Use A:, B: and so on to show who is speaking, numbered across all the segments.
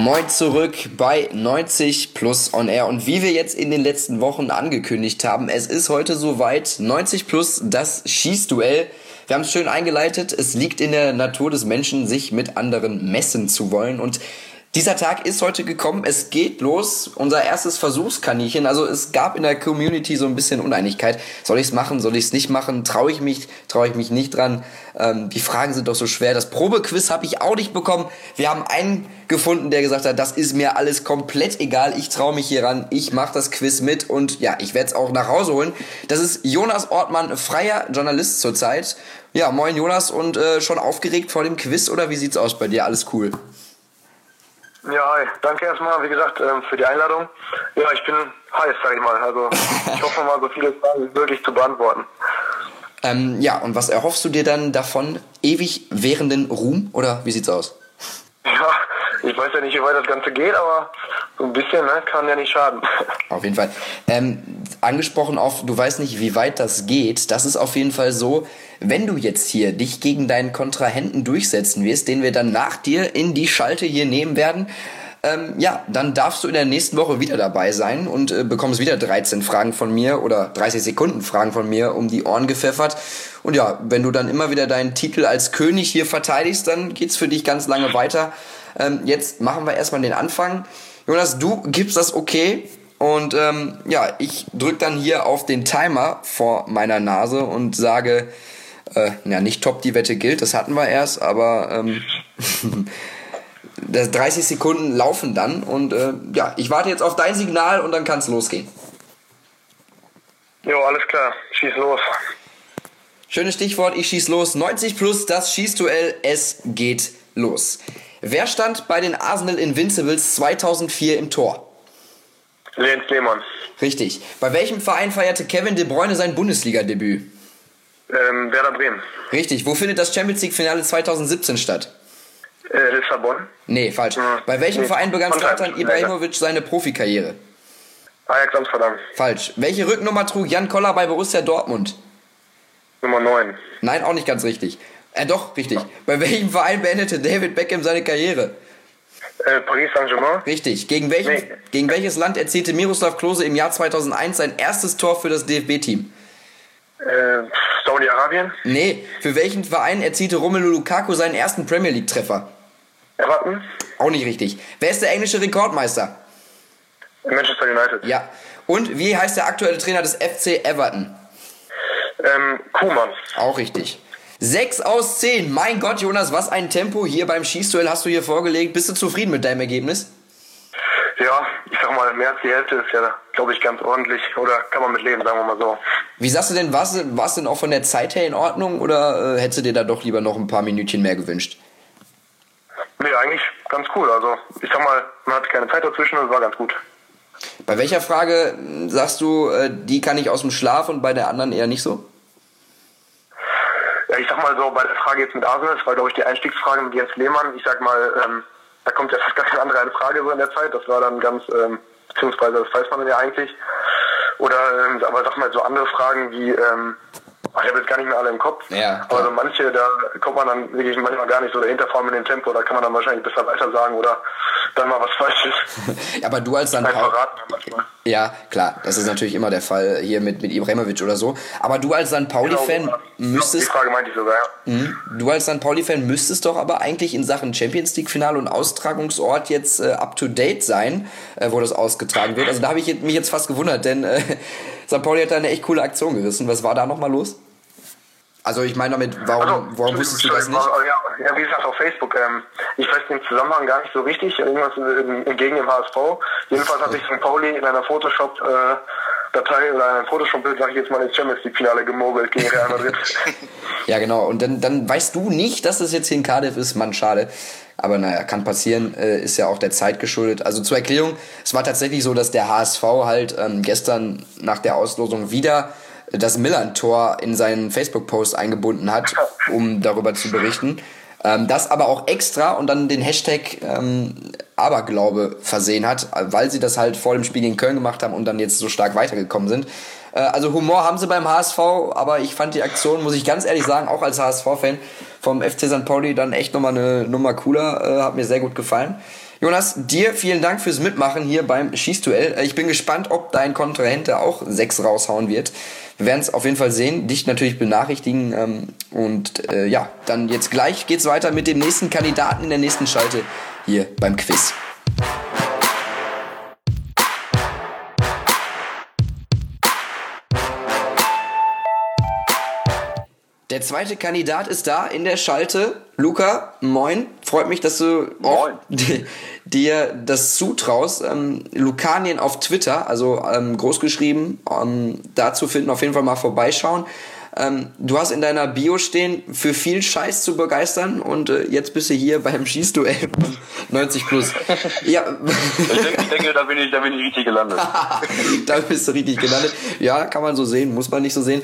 A: Moin zurück bei 90 plus on air. Und wie wir jetzt in den letzten Wochen angekündigt haben, es ist heute soweit 90 plus das Schießduell. Wir haben es schön eingeleitet. Es liegt in der Natur des Menschen, sich mit anderen messen zu wollen. Und dieser Tag ist heute gekommen, es geht los, unser erstes Versuchskaninchen. Also es gab in der Community so ein bisschen Uneinigkeit. Soll ich es machen, soll ich es nicht machen? Traue ich mich, traue ich mich nicht dran? Ähm, die Fragen sind doch so schwer. Das Probequiz habe ich auch nicht bekommen. Wir haben einen gefunden, der gesagt hat, das ist mir alles komplett egal. Ich traue mich hier ran, ich mache das Quiz mit und ja, ich werde es auch nach Hause holen. Das ist Jonas Ortmann, freier Journalist zurzeit. Ja, moin Jonas und äh, schon aufgeregt vor dem Quiz oder wie sieht's aus bei dir? Alles cool?
B: Ja, hi. danke erstmal, wie gesagt, ähm, für die Einladung. Ja, ich bin heiß, sag ich mal. Also ich hoffe mal, so viele Fragen wirklich zu beantworten.
A: Ähm, ja, und was erhoffst du dir dann davon? Ewig währenden Ruhm oder wie sieht's aus?
B: Ja, ich weiß ja nicht, wie weit das Ganze geht, aber so ein bisschen ne, kann ja nicht schaden.
A: Auf jeden Fall. Ähm, angesprochen auf, du weißt nicht, wie weit das geht. Das ist auf jeden Fall so, wenn du jetzt hier dich gegen deinen Kontrahenten durchsetzen wirst, den wir dann nach dir in die Schalte hier nehmen werden, ähm, ja, dann darfst du in der nächsten Woche wieder dabei sein und äh, bekommst wieder 13 Fragen von mir oder 30 Sekunden Fragen von mir um die Ohren gepfeffert. Und ja, wenn du dann immer wieder deinen Titel als König hier verteidigst, dann geht's für dich ganz lange weiter. Ähm, jetzt machen wir erstmal den Anfang. Jonas, du gibst das okay. Und ähm, ja, ich drück dann hier auf den Timer vor meiner Nase und sage, äh, ja, nicht top, die Wette gilt, das hatten wir erst, aber ähm, das 30 Sekunden laufen dann und äh, ja, ich warte jetzt auf dein Signal und dann kann es losgehen.
B: Jo, alles klar, schieß los.
A: Schönes Stichwort, ich schieß los. 90 plus, das Schießduell, es geht los. Wer stand bei den Arsenal Invincibles 2004 im Tor?
B: Jens Lehmann.
A: Richtig. Bei welchem Verein feierte Kevin De Bruyne sein Bundesliga-Debüt?
B: Ähm, Werder Bremen.
A: Richtig. Wo findet das Champions League-Finale 2017 statt?
B: Äh, Lissabon.
A: Nee, falsch.
B: Ja.
A: Bei welchem
B: Nee,
A: Verein begann. Zlatan Ibrahimovic seine Profikarriere?
B: Ajax Amsterdam.
A: Falsch. Welche Rücknummer trug Jan Koller bei Borussia Dortmund?
B: Nummer 9.
A: Nein, auch nicht ganz richtig. Äh, doch, richtig. Bei welchem Verein beendete David Beckham seine Karriere?
B: Äh, Paris Saint-Germain.
A: Richtig. Gegen, welchen,
B: Nee.
A: gegen welches Land erzielte Miroslav Klose im Jahr 2001 sein erstes Tor für das DFB-Team?
B: Äh, Saudi-Arabien.
A: Nee, für welchen Verein erzielte Romelu Lukaku seinen ersten Premier League-Treffer?
B: Everton.
A: Auch nicht richtig. Wer ist der englische Rekordmeister?
B: Manchester United.
A: Ja. Und wie heißt der aktuelle Trainer des FC Everton?
B: Ähm, Kuhmann.
A: Auch richtig. 6 aus 10. Mein Gott, Jonas, was ein Tempo hier beim Schießduell hast du hier vorgelegt. Bist du zufrieden mit deinem Ergebnis?
B: Ja, ich sag mal, mehr als die Hälfte ist ja, glaube ich, ganz ordentlich. Oder kann man mit leben, sagen wir mal so.
A: Wie sagst du denn, war es denn auch von der Zeit her in Ordnung oder äh, hättest du dir da doch lieber noch ein paar Minütchen mehr gewünscht?
B: Nee, eigentlich ganz cool. Also, ich sag mal, man hatte keine Zeit dazwischen und es war ganz gut.
A: Bei welcher Frage mh, sagst du, äh, die kann ich aus dem Schlaf und bei der anderen eher nicht so?
B: Ich sag mal so, bei der Frage jetzt mit Arsenal, das war, glaube ich, die Einstiegsfrage mit Jens Lehmann. Ich sag mal, ähm, da kommt ja fast gar keine andere Frage so in der Zeit. Das war dann ganz, ähm, beziehungsweise das weiß man ja eigentlich. Oder, ähm, aber sag mal, so andere Fragen wie, ähm, ich habe jetzt gar nicht mehr alle im Kopf.
A: Ja,
B: aber so manche, da kommt man dann wirklich manchmal gar nicht so dahinter, vor allem in dem Tempo. Da kann man dann wahrscheinlich besser weiter sagen oder dann mal was Falsches.
A: Aber du als.
B: Einfach
A: Paul... Ja, klar, das ist natürlich immer der Fall hier mit, mit Ibrahimovic oder so. Aber du als St. Pauli-Fan
B: Genau, Die
A: müsstest...
B: Frage meinte ich sogar, ja.
A: Mhm. Du als St. Pauli-Fan müsstest doch aber eigentlich in Sachen Champions League-Finale und Austragungsort jetzt äh, up to date sein, äh, wo das ausgetragen wird. Also da habe ich mich jetzt fast gewundert, denn äh, St. Pauli hat da eine echt coole Aktion gerissen. Was war da nochmal los? Also ich meine damit, warum,
B: Also,
A: warum wusstest du das nicht?
B: Ja, ja, wie gesagt, auf Facebook. Ähm, ich weiß den Zusammenhang gar nicht so richtig. Irgendwas in- in- gegen den HSV. Jedenfalls habe ich St. Pauli in einer Photoshop-Datei oder einem Photoshop-Bild, sage ich jetzt mal, ins Champions League-Finale gemogelt gegen Real Madrid.
A: Ja, genau. Und dann, dann weißt du nicht, dass das jetzt hier in Cardiff ist. Mann, schade. Aber naja, kann passieren, äh, ist ja auch der Zeit geschuldet. Also zur Erklärung, es war tatsächlich so, dass der HSV halt ähm, gestern nach der Auslosung wieder das Millern-Tor in seinen Facebook-Post eingebunden hat, um darüber zu berichten. Ähm, das aber auch extra und dann den Hashtag ähm, Aberglaube versehen hat, weil sie das halt vor dem Spiel gegen Köln gemacht haben und dann jetzt so stark weitergekommen sind. Äh, also Humor haben sie beim HSV, aber ich fand die Aktion, muss ich ganz ehrlich sagen, auch als HSV-Fan vom FC St. Pauli dann echt nochmal eine Nummer cooler, äh, hat mir sehr gut gefallen. Jonas, dir vielen Dank fürs Mitmachen hier beim Schießduell. Äh, ich bin gespannt, ob dein Kontrahent auch sechs raushauen wird. Wir werden es auf jeden Fall sehen, dich natürlich benachrichtigen. Ähm, und äh, ja, dann jetzt gleich geht's weiter mit dem nächsten Kandidaten in der nächsten Schalte hier beim Quiz. Der zweite Kandidat ist da in der Schalte. Luca, moin. Freut mich, dass du dir das zutraust. Ähm, Lukanien auf Twitter, also ähm, großgeschrieben, ähm, da zu finden, auf jeden Fall mal vorbeischauen. Ähm, du hast in deiner Bio stehen, für viel Scheiß zu begeistern und äh, jetzt bist du hier beim Schießduell 90 plus.
B: ja. Ich denke, ich denke, da bin ich, da bin ich richtig gelandet.
A: da bist du richtig gelandet. Ja, kann man so sehen, muss man nicht so sehen.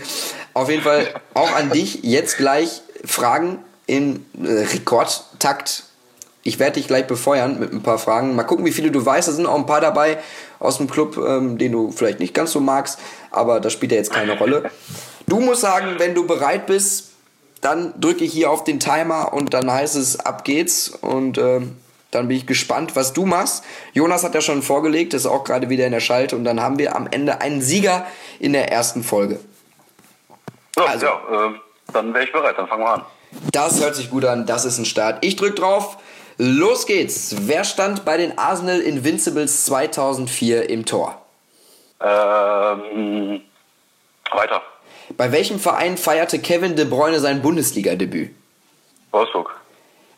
A: Auf jeden Fall auch an dich jetzt gleich Fragen in äh, Rekordtakt. Ich werde dich gleich befeuern mit ein paar Fragen. Mal gucken, wie viele du weißt. Da sind auch ein paar dabei aus dem Club, ähm, den du vielleicht nicht ganz so magst, aber das spielt ja jetzt keine Rolle. Du musst sagen, wenn du bereit bist, dann drücke ich hier auf den Timer und dann heißt es, ab geht's. Und äh, dann bin ich gespannt, was du machst. Jonas hat ja schon vorgelegt, ist auch gerade wieder in der Schalte. Und dann haben wir am Ende einen Sieger in der ersten Folge.
B: Ja, also, ja äh, dann wäre ich bereit, dann fangen wir an.
A: Das hört sich gut an, das ist ein Start. Ich drücke drauf. Los geht's. Wer stand bei den Arsenal Invincibles 2004 im Tor?
B: Ähm, weiter.
A: Bei welchem Verein feierte Kevin De Bruyne sein Bundesliga-Debüt?
B: Wolfsburg.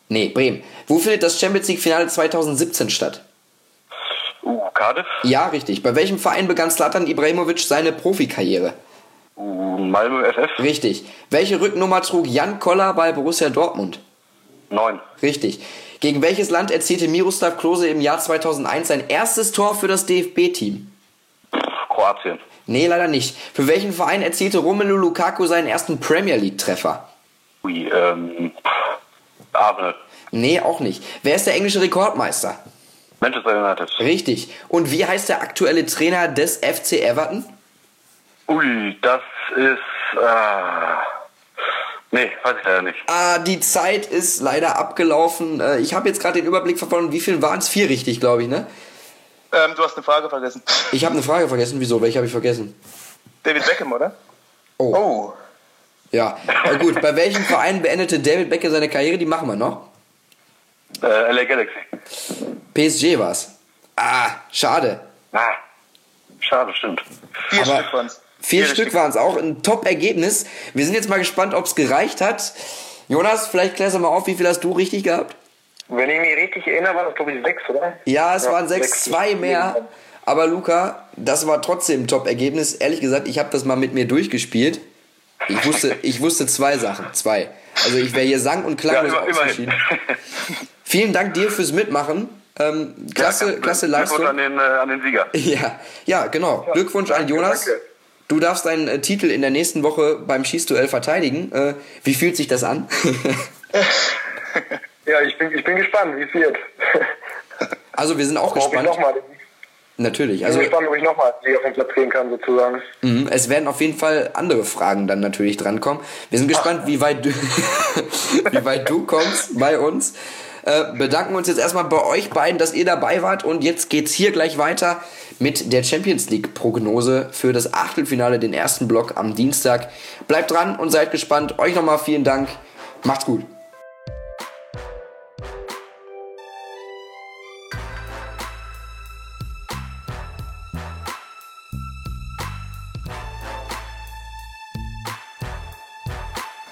A: Nee, Bremen. Wo findet das Champions League-Finale 2017 statt?
B: Uh, Cardiff?
A: Ja, richtig. Bei welchem Verein begann Slatan Ibrahimovic seine Profikarriere?
B: Uh, Malmö FF?
A: Richtig. Welche Rücknummer trug Jan Koller bei Borussia Dortmund?
B: Neun.
A: Richtig. Gegen welches Land erzielte Miroslav Klose im Jahr 2001 sein erstes Tor für das DFB-Team?
B: Kroatien.
A: Nee, leider nicht. Für welchen Verein erzielte Romelu Lukaku seinen ersten Premier League-Treffer?
B: Ui, ähm. Arsenal.
A: Nee, auch nicht. Wer ist der englische Rekordmeister?
B: Manchester United.
A: Richtig. Und wie heißt der aktuelle Trainer des FC Everton?
B: Ui, das ist. Äh, nee, weiß ich leider nicht.
A: Ah, die Zeit ist leider abgelaufen. Äh, ich habe jetzt gerade den Überblick verloren. Wie viel waren es? Vier richtig, glaube ich, ne?
C: Ähm, du hast eine Frage vergessen.
A: Ich habe eine Frage vergessen. Wieso? Welche habe ich vergessen?
C: David Beckham, oder?
A: Oh. oh. Ja, Na gut. Bei welchem Verein beendete David Beckham seine Karriere? Die machen wir noch.
B: Äh, LA Galaxy.
A: PSG war's. Ah, schade.
B: Ah, schade, stimmt.
C: Vier Aber Stück waren's.
A: Vier, vier Stück waren es auch. Ein Top-Ergebnis. Wir sind jetzt mal gespannt, ob es gereicht hat. Jonas, vielleicht klärst du mal auf, wie viel hast du richtig gehabt?
B: Wenn ich mich richtig erinnere, war das glaube ich sechs, oder?
A: Ja, es ja, waren sechs, zwei mehr. Aber Luca, das war trotzdem ein Top-Ergebnis. Ehrlich gesagt, ich habe das mal mit mir durchgespielt. Ich wusste, ich wusste zwei Sachen. Zwei. Also ich wäre hier sang- und klanglos ja, ausgeschieden. Vielen Dank dir fürs Mitmachen. Ähm, klasse, ja, klasse Leistung.
B: Glückwunsch an den, äh, an den Sieger.
A: Ja, ja genau. Glückwunsch danke, an Jonas. Danke. Du darfst deinen äh, Titel in der nächsten Woche beim Schießduell verteidigen. Äh, wie fühlt sich das an?
B: Ja, ich bin, ich bin gespannt, wie es wird.
A: Also wir sind auch gespannt. Ich noch mal. Natürlich.
B: Also, ich bin gespannt, ob ich nochmal auf den Platz gehen kann, sozusagen.
A: Mhm, es werden auf jeden Fall andere Fragen dann natürlich drankommen. Wir sind gespannt, wie weit, du, wie weit du kommst bei uns. Äh, bedanken uns jetzt erstmal bei euch beiden, dass ihr dabei wart. Und jetzt geht's hier gleich weiter mit der Champions League Prognose für das Achtelfinale, den ersten Block am Dienstag. Bleibt dran und seid gespannt. Euch nochmal vielen Dank. Macht's gut.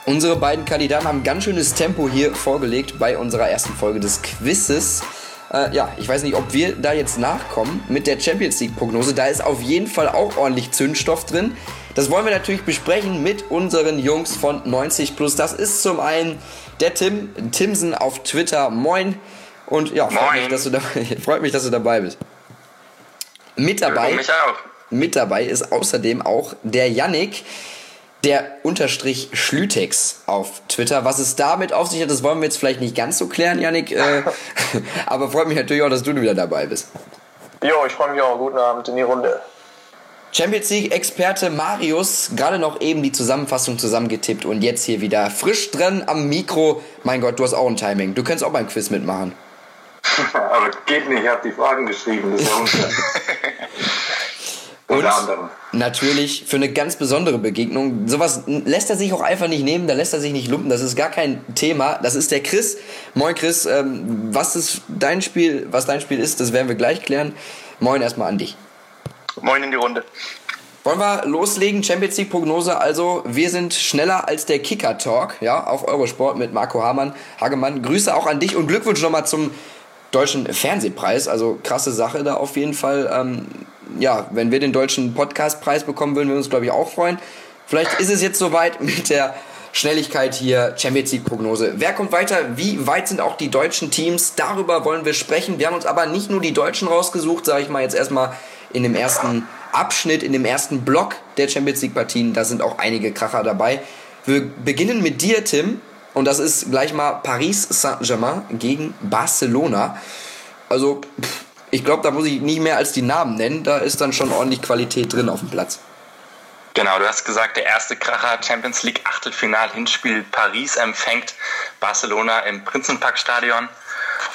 A: Unsere beiden Kandidaten haben ganz schönes Tempo hier vorgelegt bei unserer ersten Folge des Quizzes. Äh, ja, ich weiß nicht, ob wir da jetzt nachkommen mit der Champions League-Prognose. Da ist auf jeden Fall auch ordentlich Zündstoff drin. Das wollen wir natürlich besprechen mit unseren Jungs von 90 Plus. Das ist zum einen der Tim Timsen auf Twitter. Moin. Und ja, freut mich, dass du dabei, freut mich, dass du dabei bist. Mit dabei, mit dabei ist außerdem auch der Yannick der Unterstrich Schlütex auf Twitter. Was es damit auf sich hat, das wollen wir jetzt vielleicht nicht ganz so klären, Janik. Äh, aber freut mich natürlich auch, dass du wieder dabei bist.
B: Jo, ich freue mich auch. Guten Abend in die Runde.
A: Champions League-Experte Marius, gerade noch eben die Zusammenfassung zusammengetippt und jetzt hier wieder frisch drin am Mikro. Mein Gott, du hast auch ein Timing. Du könntest auch beim Quiz mitmachen.
D: Aber geht nicht, ich habe die Fragen geschrieben, das ist ja.
A: Und natürlich für eine ganz besondere Begegnung. Sowas lässt er sich auch einfach nicht nehmen, da lässt er sich nicht lumpen, das ist gar kein Thema. Das ist der Chris. Moin Chris, ähm, was ist dein Spiel, was dein Spiel ist, das werden wir gleich klären. Moin erstmal an dich.
C: Moin in die Runde.
A: Wollen wir loslegen? Champions League Prognose. Also, wir sind schneller als der Kicker Talk, ja, auf Eurosport mit Marco Hamann, Hagemann. Grüße auch an dich und Glückwunsch nochmal zum deutschen Fernsehpreis. Also, krasse Sache da auf jeden Fall. Ähm, ja, wenn wir den deutschen Podcastpreis bekommen, würden wir uns, glaube ich, auch freuen. Vielleicht ist es jetzt soweit mit der Schnelligkeit hier, Champions League Prognose. Wer kommt weiter? Wie weit sind auch die deutschen Teams? Darüber wollen wir sprechen. Wir haben uns aber nicht nur die Deutschen rausgesucht, sage ich mal jetzt erstmal in dem ersten Abschnitt, in dem ersten Block der Champions League Partien. Da sind auch einige Kracher dabei. Wir beginnen mit dir, Tim. Und das ist gleich mal Paris Saint-Germain gegen Barcelona. Also, ich glaube, da muss ich nicht mehr als die Namen nennen. Da ist dann schon ordentlich Qualität drin auf dem Platz.
E: Genau, du hast gesagt, der erste Kracher Champions League Achtelfinal Hinspiel Paris empfängt Barcelona im Prinzenparkstadion.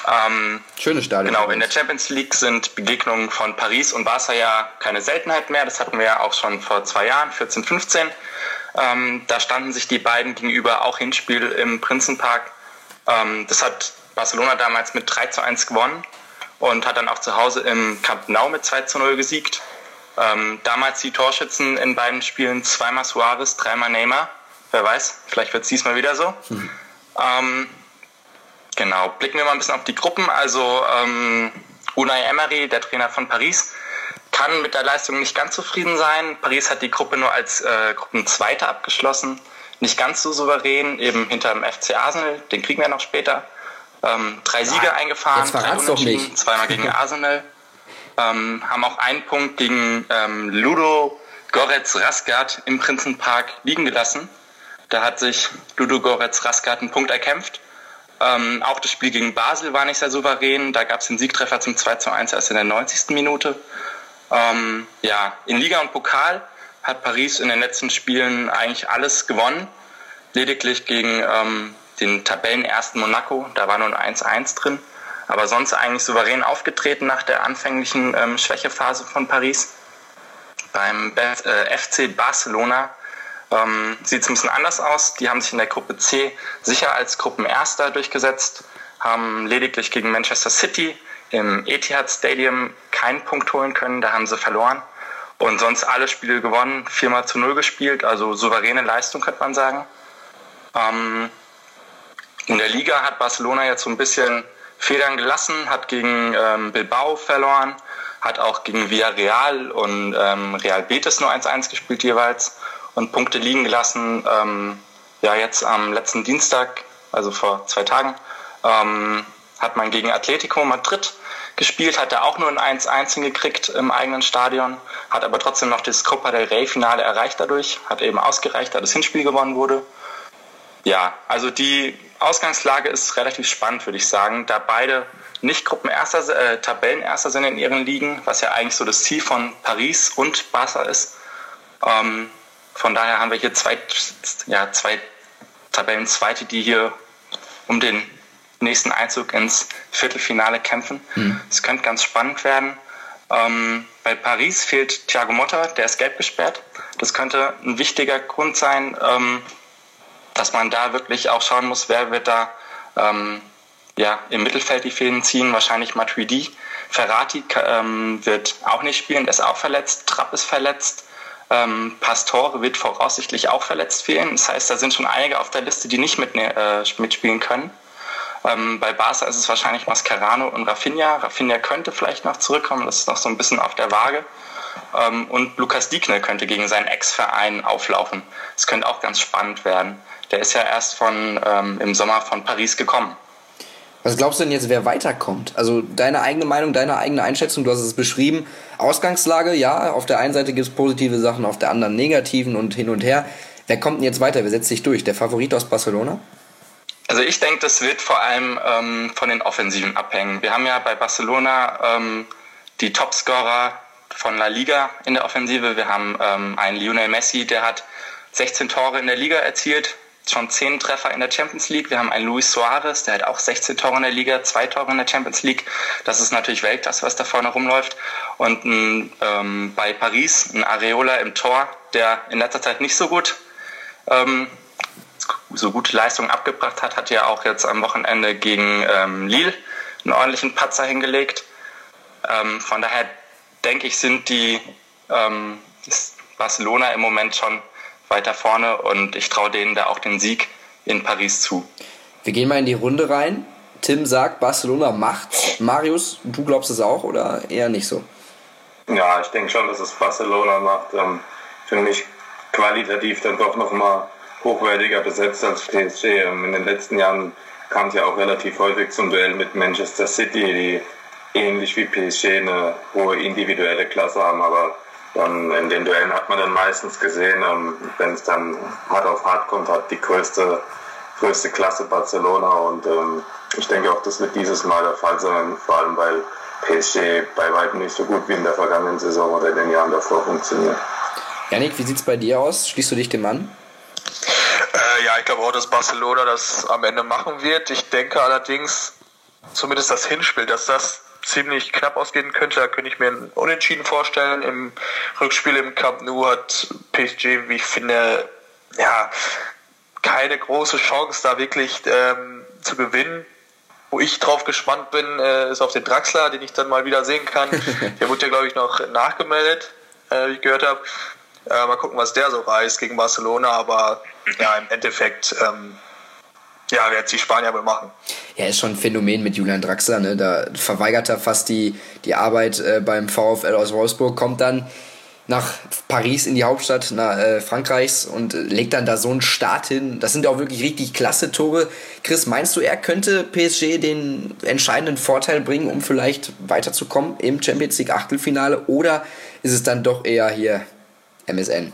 A: Ähm, Schönes Stadion.
E: Genau, in der Champions League sind Begegnungen von Paris und Barca ja keine Seltenheit mehr. Das hatten wir ja auch schon vor zwei Jahren, 14, 15. Ähm, da standen sich die beiden gegenüber auch Hinspiel im Prinzenpark. Ähm, das hat Barcelona damals mit 3 zu 1 gewonnen und hat dann auch zu Hause im Camp Nou mit 2 zu 0 gesiegt. Ähm, damals die Torschützen in beiden Spielen zweimal Suarez, dreimal Neymar. Wer weiß, vielleicht wird es diesmal wieder so. Mhm. Ähm, Genau, blicken wir mal ein bisschen auf die Gruppen. Also ähm, Unai Emery, der Trainer von Paris, kann mit der Leistung nicht ganz zufrieden sein. Paris hat die Gruppe nur als äh, Gruppenzweiter abgeschlossen. Nicht ganz so souverän, eben hinter dem FC Arsenal, den kriegen wir noch später. Ähm, drei Siege ja, eingefahren, drei Unentschieden, zweimal gegen Arsenal. Ähm, haben auch einen Punkt gegen ähm, Ludo Goretz Raskat im Prinzenpark liegen gelassen. Da hat sich Ludo Goretz Raskat einen Punkt erkämpft. Ähm, auch das Spiel gegen Basel war nicht sehr souverän. Da gab es den Siegtreffer zum 2 zu 1 erst in der 90. Minute. Ähm, ja, in Liga und Pokal hat Paris in den letzten Spielen eigentlich alles gewonnen. Lediglich gegen ähm, den Tabellenersten Monaco, da war nur ein 1-1 drin. Aber sonst eigentlich souverän aufgetreten nach der anfänglichen ähm, Schwächephase von Paris. Beim äh, FC Barcelona ähm, sieht es ein bisschen anders aus. Die haben sich in der Gruppe C sicher als Gruppenerster durchgesetzt, haben lediglich gegen Manchester City im Etihad Stadium keinen Punkt holen können, da haben sie verloren. Und sonst alle Spiele gewonnen, viermal zu null gespielt, also souveräne Leistung, könnte man sagen. Ähm, in der Liga hat Barcelona jetzt so ein bisschen Federn gelassen, hat gegen ähm, Bilbao verloren, hat auch gegen Villarreal und ähm, Real Betis nur 1-1 gespielt jeweils und Punkte liegen gelassen. Ähm, ja, jetzt am letzten Dienstag, also vor zwei Tagen, ähm, hat man gegen Atletico Madrid gespielt, hat er auch nur ein 1-1 hingekriegt im eigenen Stadion, hat aber trotzdem noch das Copa del Rey Finale erreicht dadurch, hat eben ausgereicht, da das Hinspiel gewonnen wurde. Ja, also die Ausgangslage ist relativ spannend, würde ich sagen, da beide nicht Gruppenerster, äh, Tabellenerster sind in ihren Ligen, was ja eigentlich so das Ziel von Paris und Barca ist. Ähm, von daher haben wir hier zwei, ja, zwei Tabellenzweite, die hier um den nächsten Einzug ins Viertelfinale kämpfen. Es mhm. könnte ganz spannend werden. Ähm, bei Paris fehlt Thiago Motta, der ist gelb gesperrt. Das könnte ein wichtiger Grund sein, ähm, dass man da wirklich auch schauen muss, wer wird da ähm, ja, im Mittelfeld die Fäden ziehen. Wahrscheinlich Matuidi. Ferrati ähm, wird auch nicht spielen, der ist auch verletzt. Trapp ist verletzt. Ähm, Pastore wird voraussichtlich auch verletzt fehlen. Das heißt, da sind schon einige auf der Liste, die nicht mit, äh, mitspielen können. Ähm, bei Barca ist es wahrscheinlich Mascherano und Rafinha. Rafinha könnte vielleicht noch zurückkommen, das ist noch so ein bisschen auf der Waage. Ähm, und Lukas Diekne könnte gegen seinen Ex-Verein auflaufen. Das könnte auch ganz spannend werden. Der ist ja erst von, ähm, im Sommer von Paris gekommen.
A: Was glaubst du denn jetzt, wer weiterkommt? Also deine eigene Meinung, deine eigene Einschätzung, du hast es beschrieben. Ausgangslage, ja, auf der einen Seite gibt es positive Sachen, auf der anderen negativen und hin und her. Wer kommt denn jetzt weiter? Wer setzt sich durch? Der Favorit aus Barcelona?
E: Also ich denke, das wird vor allem ähm, von den Offensiven abhängen. Wir haben ja bei Barcelona ähm, die Topscorer von La Liga in der Offensive. Wir haben ähm, einen Lionel Messi, der hat 16 Tore in der Liga erzielt. Schon 10 Treffer in der Champions League. Wir haben einen Luis Suarez, der hat auch 16 Tore in der Liga, zwei Tore in der Champions League. Das ist natürlich Weltklasse, was da vorne rumläuft. Und ein, ähm, bei Paris ein Areola im Tor, der in letzter Zeit nicht so gut ähm, so gute Leistungen abgebracht hat, hat ja auch jetzt am Wochenende gegen ähm, Lille einen ordentlichen Patzer hingelegt. Ähm, von daher denke ich, sind die ähm, Barcelona im Moment schon weiter vorne und ich traue denen da auch den Sieg in Paris zu.
A: Wir gehen mal in die Runde rein. Tim sagt, Barcelona macht's. Marius, du glaubst es auch oder eher nicht so?
D: Ja, ich denke schon, dass es Barcelona macht. Ähm, für mich qualitativ dann doch nochmal hochwertiger besetzt als PSG. Ähm, in den letzten Jahren kam es ja auch relativ häufig zum Duell mit Manchester City, die ähnlich wie PSG eine hohe individuelle Klasse haben, aber dann in den Duellen hat man dann meistens gesehen, ähm, wenn es dann hart auf hart kommt, hat die größte, größte Klasse Barcelona und ähm, ich denke auch, das wird dieses Mal der Fall sein, vor allem weil PSG bei weitem nicht so gut wie in der vergangenen Saison oder in den Jahren davor funktioniert.
A: Janik, wie sieht es bei dir aus? Schließt du dich dem an?
C: Äh, ja, ich glaube auch, dass Barcelona das am Ende machen wird. Ich denke allerdings, zumindest das Hinspiel, dass das ziemlich knapp ausgehen könnte. Da könnte ich mir ein Unentschieden vorstellen. Im Rückspiel im Camp Nou hat PSG, wie ich finde, ja, keine große Chance, da wirklich ähm, zu gewinnen. Wo ich drauf gespannt bin, äh, ist auf den Draxler, den ich dann mal wieder sehen kann. Der wurde ja, glaube ich, noch nachgemeldet, äh, wie ich gehört habe. Äh, mal gucken, was der so reißt gegen Barcelona. Aber ja, im Endeffekt ähm, ja, werden die Spanier wohl machen.
A: Ja, ist schon ein Phänomen mit Julian Draxler. Ne? Da verweigert er fast die, die Arbeit äh, beim VfL aus Wolfsburg, kommt dann nach Paris in die Hauptstadt na, äh, Frankreichs und äh, legt dann da so einen Start hin. Das sind auch wirklich richtig klasse Tore. Chris, meinst du, er könnte PSG den entscheidenden Vorteil bringen, um vielleicht weiterzukommen im Champions League Achtelfinale? Oder ist es dann doch eher hier MSN?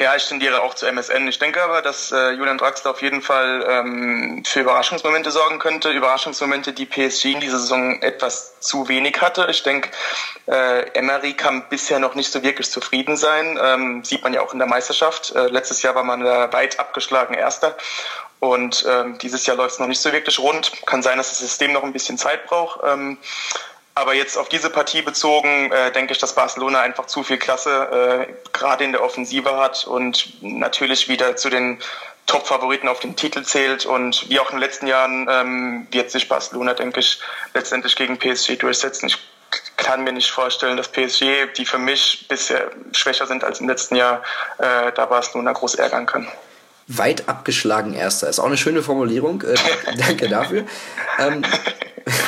C: Ja, ich tendiere auch zu MSN. Ich denke aber, dass äh, Julian Draxler auf jeden Fall ähm, für Überraschungsmomente sorgen könnte. Überraschungsmomente, die PSG in dieser Saison etwas zu wenig hatte. Ich denke, äh, Emery kann bisher noch nicht so wirklich zufrieden sein. Ähm, sieht man ja auch in der Meisterschaft. Äh, letztes Jahr war man da weit abgeschlagen Erster. Und ähm, dieses Jahr läuft es noch nicht so wirklich rund. Kann sein, dass das System noch ein bisschen Zeit braucht. Ähm, aber jetzt auf diese Partie bezogen, äh, denke ich, dass Barcelona einfach zu viel Klasse äh, gerade in der Offensive hat und natürlich wieder zu den Top-Favoriten auf den Titel zählt. Und wie auch in den letzten Jahren ähm, wird sich Barcelona, denke ich, letztendlich gegen PSG durchsetzen. Ich kann mir nicht vorstellen, dass PSG, die für mich bisher schwächer sind als im letzten Jahr, äh, da Barcelona groß ärgern kann
A: weit abgeschlagen Erster. Ist auch eine schöne Formulierung. Äh, danke dafür. Ähm,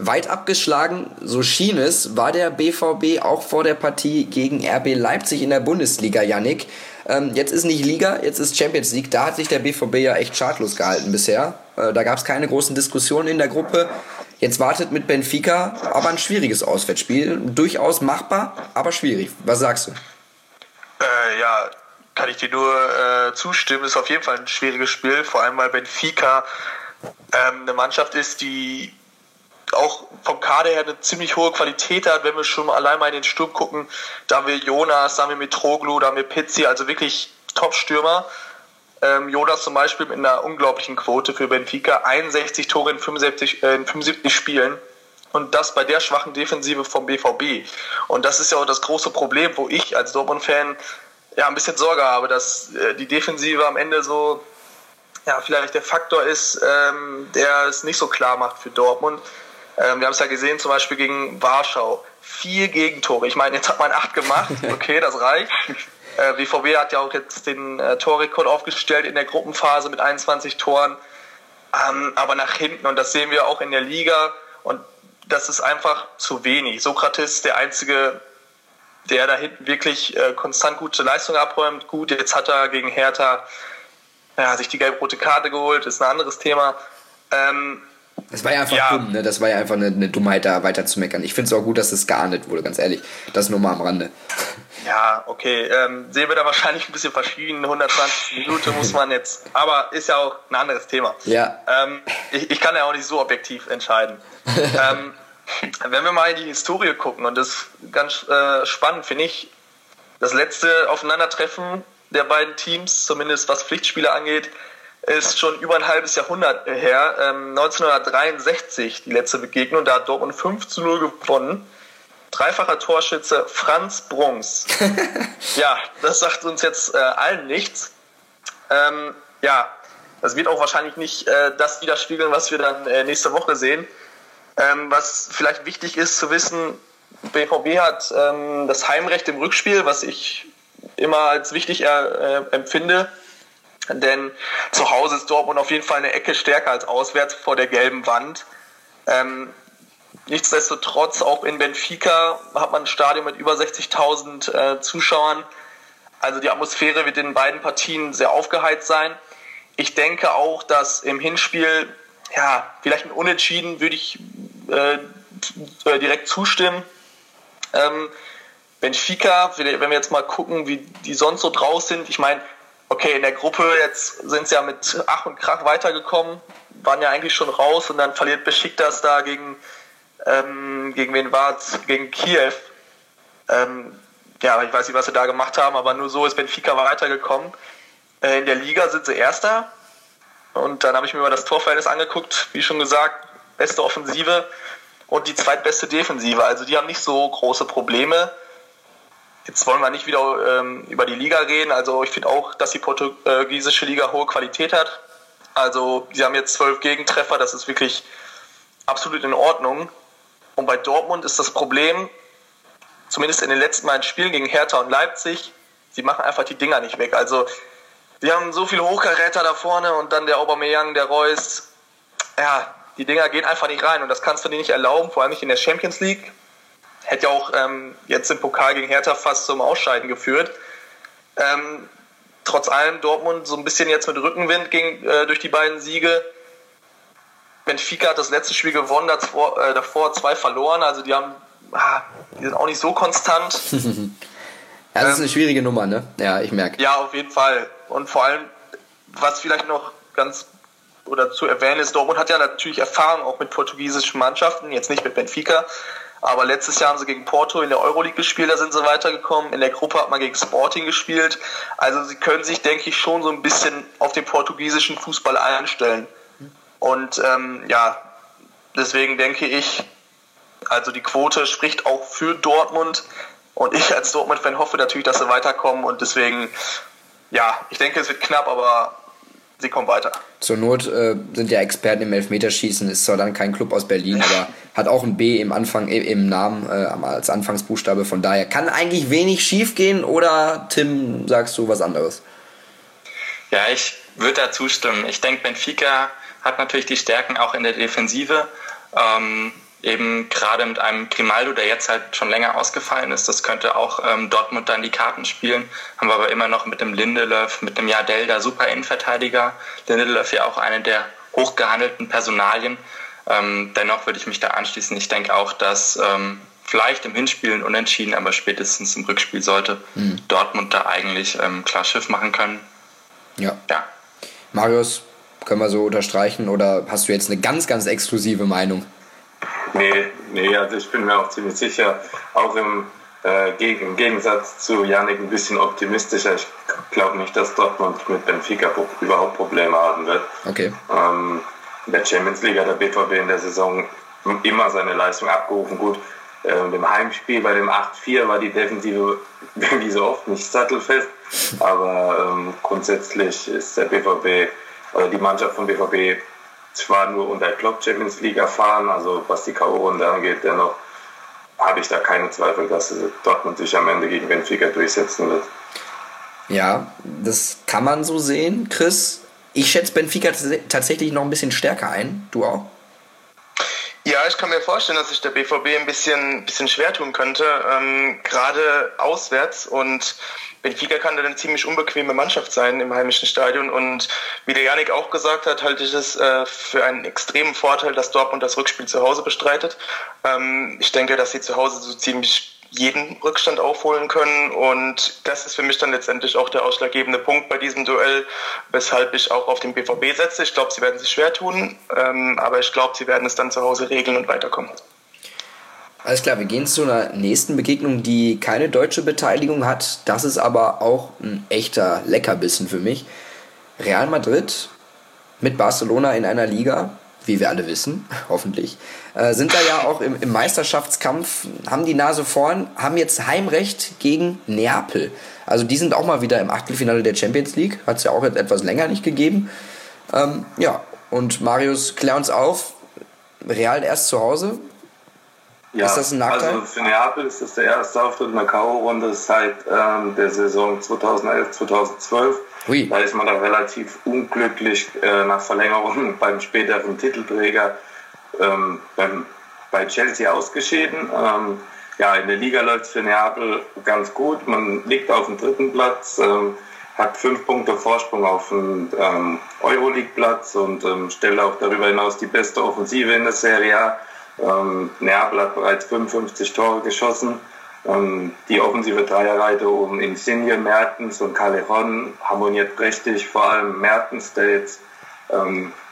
A: Weit abgeschlagen, so schien es, war der BVB auch vor der Partie gegen RB Leipzig in der Bundesliga, Yannick. Ähm, jetzt ist nicht Liga, jetzt ist Champions League. Da hat sich der BVB ja echt schadlos gehalten bisher. Äh, da gab es keine großen Diskussionen in der Gruppe. Jetzt wartet mit Benfica aber ein schwieriges Auswärtsspiel. Durchaus machbar, aber schwierig. Was sagst du?
C: Äh, ja, kann ich dir nur äh, zustimmen. Ist auf jeden Fall ein schwieriges Spiel, vor allem weil Benfica ähm, eine Mannschaft ist, die auch vom Kader her eine ziemlich hohe Qualität hat, wenn wir schon allein mal in den Sturm gucken. Da haben wir Jonas, da haben wir Mitroglu, da haben wir Pizzi, also wirklich Top-Stürmer. Ähm, Jonas zum Beispiel mit einer unglaublichen Quote für Benfica, 61 Tore in 75, äh, in 75 Spielen. Und das bei der schwachen Defensive vom BVB. Und das ist ja auch das große Problem, wo ich als Dortmund-Fan ja ein bisschen Sorge habe, dass äh, die Defensive am Ende so ja, vielleicht der Faktor ist, ähm, der es nicht so klar macht für Dortmund. Ähm, wir haben es ja gesehen, zum Beispiel gegen Warschau. Vier Gegentore. Ich meine, jetzt hat man acht gemacht. Okay, das reicht. Äh, BVB hat ja auch jetzt den äh, Torrekord aufgestellt in der Gruppenphase mit 21 Toren. Ähm, aber nach hinten, und das sehen wir auch in der Liga, und das ist einfach zu wenig. Sokrates, der einzige, der da hinten wirklich äh, konstant gute Leistung abräumt. Gut, jetzt hat er gegen Hertha ja, sich die gelb-rote Karte geholt, ist ein anderes Thema. Ähm,
A: das war ja einfach ja. dumm, ne? Das war ja einfach eine, eine Dummheit, da weiter zu meckern. Ich finde es auch gut, dass es geahndet wurde, ganz ehrlich. Das nur mal am Rande.
C: Ja, okay. Ähm, sehen wir da wahrscheinlich ein bisschen verschieden. 120 Minuten muss man jetzt. Aber ist ja auch ein anderes Thema.
A: Ja.
C: Ähm, ich, ich, kann ja auch nicht so objektiv entscheiden. ähm, wenn wir mal in die Historie gucken, und das ist ganz äh, spannend, finde ich, das letzte Aufeinandertreffen der beiden Teams, zumindest was Pflichtspiele angeht, ist schon über ein halbes Jahrhundert her. Ähm, 1963 die letzte Begegnung, da hat Dortmund 5 zu 0 gewonnen. Dreifacher Torschütze Franz Brunks. ja, das sagt uns jetzt äh, allen nichts. Ähm, ja, das wird auch wahrscheinlich nicht äh, das widerspiegeln, was wir dann äh, nächste Woche sehen. Ähm, was vielleicht wichtig ist zu wissen, BVB hat ähm, das Heimrecht im Rückspiel, was ich immer als wichtig äh, empfinde. Denn zu Hause ist Dortmund auf jeden Fall eine Ecke stärker als auswärts vor der gelben Wand. Ähm, nichtsdestotrotz, auch in Benfica hat man ein Stadion mit über 60.000 äh, Zuschauern. Also die Atmosphäre wird in beiden Partien sehr aufgeheizt sein. Ich denke auch, dass im Hinspiel, ja, vielleicht ein Unentschieden würde ich äh, äh direkt zustimmen. Ähm, Benfica, wenn wir jetzt mal gucken, wie die sonst so draus sind, ich meine, okay, in der Gruppe jetzt sind sie ja mit Ach und Krach weitergekommen, waren ja eigentlich schon raus und dann verliert Besiktas da gegen, ähm, gegen wen war es? Gegen Kiew. Ähm, ja, ich weiß nicht, was sie da gemacht haben, aber nur so ist Benfica weitergekommen. Äh, in der Liga sind sie Erster und dann habe ich mir mal das Torverhältnis angeguckt, wie schon gesagt, beste Offensive und die zweitbeste Defensive. Also die haben nicht so große Probleme. Jetzt wollen wir nicht wieder ähm, über die Liga reden. Also ich finde auch, dass die portugiesische Liga hohe Qualität hat. Also sie haben jetzt zwölf Gegentreffer, das ist wirklich absolut in Ordnung. Und bei Dortmund ist das Problem, zumindest in den letzten beiden Spielen gegen Hertha und Leipzig, sie machen einfach die Dinger nicht weg. Also sie haben so viele Hochkaräter da vorne und dann der Aubameyang, der Reus. Ja, die Dinger gehen einfach nicht rein und das kannst du dir nicht erlauben, vor allem nicht in der Champions League hätte ja auch ähm, jetzt im Pokal gegen Hertha fast zum Ausscheiden geführt. Ähm, trotz allem Dortmund so ein bisschen jetzt mit Rückenwind ging, äh, durch die beiden Siege. Benfica hat das letzte Spiel gewonnen, davor, äh, davor zwei verloren. Also die haben, ah, die sind auch nicht so konstant.
A: ja, das ähm, ist eine schwierige Nummer, ne? Ja, ich merke.
C: Ja, auf jeden Fall. Und vor allem, was vielleicht noch ganz oder zu erwähnen ist, Dortmund hat ja natürlich Erfahrung auch mit portugiesischen Mannschaften, jetzt nicht mit Benfica, aber letztes Jahr haben sie gegen Porto in der Euroleague gespielt, da sind sie weitergekommen. In der Gruppe hat man gegen Sporting gespielt. Also sie können sich, denke ich, schon so ein bisschen auf den portugiesischen Fußball einstellen. Und ähm, ja, deswegen denke ich, also die Quote spricht auch für Dortmund. Und ich als Dortmund-Fan hoffe natürlich, dass sie weiterkommen. Und deswegen, ja, ich denke, es wird knapp, aber sie kommen weiter.
A: Zur Not äh, sind ja Experten im Elfmeterschießen, ist zwar dann kein Club aus Berlin, aber hat auch ein B im Anfang, im Namen äh, als Anfangsbuchstabe. Von daher kann eigentlich wenig schief gehen oder Tim, sagst du was anderes?
E: Ja, ich würde da zustimmen. Ich denke, Benfica hat natürlich die Stärken auch in der Defensive. Ähm, eben gerade mit einem Grimaldo, der jetzt halt schon länger ausgefallen ist. Das könnte auch ähm, Dortmund dann die Karten spielen. Haben wir aber immer noch mit dem Lindelöf, mit dem Jardel, der super Innenverteidiger. Lindelöf ja auch eine der hochgehandelten Personalien. Ähm, dennoch würde ich mich da anschließen. Ich denke auch, dass ähm, vielleicht im Hinspiel ein Unentschieden, aber spätestens im Rückspiel sollte mhm. Dortmund da eigentlich ähm, klar Schiff machen können.
A: Ja. ja. Marius, können wir so unterstreichen oder hast du jetzt eine ganz, ganz exklusive Meinung?
D: Nee, nee, also ich bin mir auch ziemlich sicher, auch im, äh, im Gegensatz zu Janik ein bisschen optimistischer. Ich glaube nicht, dass Dortmund mit Benfica überhaupt Probleme haben wird.
A: Okay.
D: Ähm, in der Champions League hat der BVB in der Saison immer seine Leistung abgerufen. Gut, äh, im Heimspiel bei dem 8-4 war die Defensive wie so oft nicht sattelfest, aber ähm, grundsätzlich ist der BVB oder die Mannschaft von BVB zwar nur unter Klopp Champions League erfahren, also was die K.O.-Runde angeht, dennoch habe ich da keine Zweifel, dass Dortmund sich am Ende gegen Benfica durchsetzen wird.
A: Ja, das kann man so sehen, Chris. Ich schätze Benfica tatsächlich noch ein bisschen stärker ein. Du auch?
C: Ja, ich kann mir vorstellen, dass sich der BVB ein bisschen, bisschen schwer tun könnte, ähm, gerade auswärts. Und Benfica kann dann eine ziemlich unbequeme Mannschaft sein im heimischen Stadion. Und wie der Janik auch gesagt hat, halte ich es äh, für einen extremen Vorteil, dass Dortmund das Rückspiel zu Hause bestreitet. Ähm, ich denke, dass sie zu Hause so ziemlich jeden Rückstand aufholen können. Und das ist für mich dann letztendlich auch der ausschlaggebende Punkt bei diesem Duell, weshalb ich auch auf den BVB setze. Ich glaube, sie werden sich schwer tun, ähm, aber ich glaube, sie werden es dann zu Hause regeln und weiterkommen.
A: Alles klar, wir gehen zu einer nächsten Begegnung, die keine deutsche Beteiligung hat. Das ist aber auch ein echter Leckerbissen für mich. Real Madrid mit Barcelona in einer Liga, wie wir alle wissen, hoffentlich, äh, sind da ja auch im, im, Meisterschaftskampf, haben die Nase vorn, haben jetzt Heimrecht gegen Neapel. Also die sind auch mal wieder im Achtelfinale der Champions League, hat es ja auch jetzt etwas länger nicht gegeben. Ähm, ja, und Marius, klär uns auf, Real erst zu Hause.
D: Ja, ist das ein Nachteil? Also für Neapel ist das der erste Auftritt in der K.O.-Runde seit ähm, der Saison 2011, 2012. Ui. Da ist man da relativ unglücklich äh, nach Verlängerung beim späteren Titelträger ähm, beim, bei Chelsea ausgeschieden. Ähm, ja, in der Liga läuft es für Neapel ganz gut. Man liegt auf dem dritten Platz, ähm, hat fünf Punkte Vorsprung auf den ähm, Euroleague-Platz und ähm, stellt auch darüber hinaus die beste Offensive in der Serie A. Ähm, Neapel hat bereits 55 Tore geschossen. Ähm, die offensive Dreierreihe um Insigne, Mertens und Callejon harmoniert prächtig, vor allem Mertens, der jetzt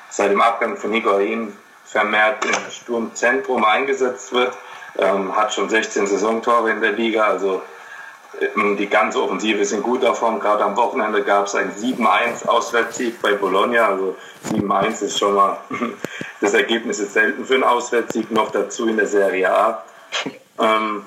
D: seit dem Abgang von Higuain vermehrt im Sturmzentrum eingesetzt wird, ähm, hat schon 16 Saisontore in der Liga, also ähm, die ganze Offensive ist in guter Form. Gerade am Wochenende gab es ein 7-1 Auswärtssieg bei Bologna. Also 7-1 ist schon mal, das Ergebnis ist selten für einen Auswärtssieg, noch dazu in der Serie A. Ähm,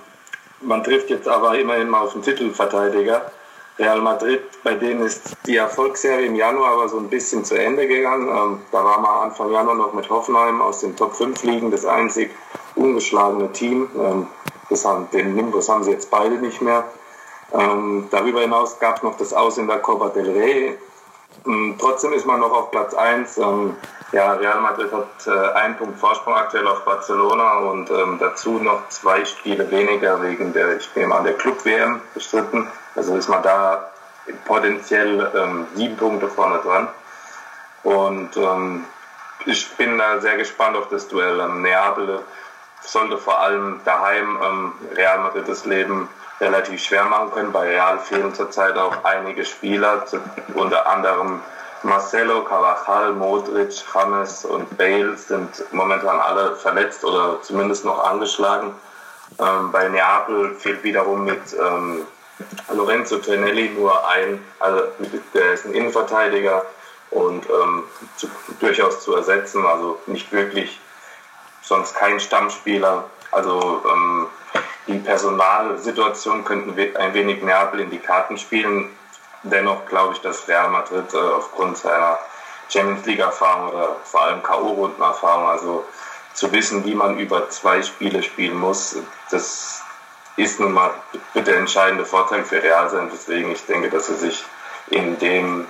D: man trifft jetzt aber immerhin mal auf den Titelverteidiger. Real Madrid, bei denen ist die Erfolgsserie im Januar aber so ein bisschen zu Ende gegangen. Ähm, da war man Anfang Januar noch mit Hoffenheim aus den Top 5 Ligen das einzig ungeschlagene Team. Ähm, das haben, den Nimbus haben sie jetzt beide nicht mehr. Ähm, darüber hinaus gab es noch das Aus in der Copa del Rey. Ähm, trotzdem ist man noch auf Platz 1. Ähm, ja, Real Madrid hat äh, einen Punkt Vorsprung aktuell auf Barcelona und ähm, dazu noch zwei Spiele weniger wegen der, ich nehme an, der Club-WM bestritten. Also ist man da potenziell ähm, sieben Punkte vorne dran. Und ähm, ich bin da sehr gespannt auf das Duell. Neapel sollte vor allem daheim Real Madrid das Leben relativ schwer machen können. Bei Real fehlen zurzeit auch einige Spieler, unter anderem Marcelo, Carvajal, Modric, James und Bale sind momentan alle verletzt oder zumindest noch angeschlagen. Ähm, bei Neapel fehlt wiederum mit ähm, Lorenzo Tonelli nur ein, also der ist ein Innenverteidiger und ähm, zu, durchaus zu ersetzen, also nicht wirklich, sonst kein Stammspieler. Also ähm, die Personalsituation könnten ein wenig Neapel in die Karten spielen. Dennoch glaube ich, dass Real Madrid äh, aufgrund seiner Champions League-Erfahrung oder vor allem K.O.-Runden-Erfahrung, also zu wissen, wie man über zwei Spiele spielen muss, das ist nun mal der entscheidende Vorteil für Real sein. Deswegen, ich denke, dass sie sich in dem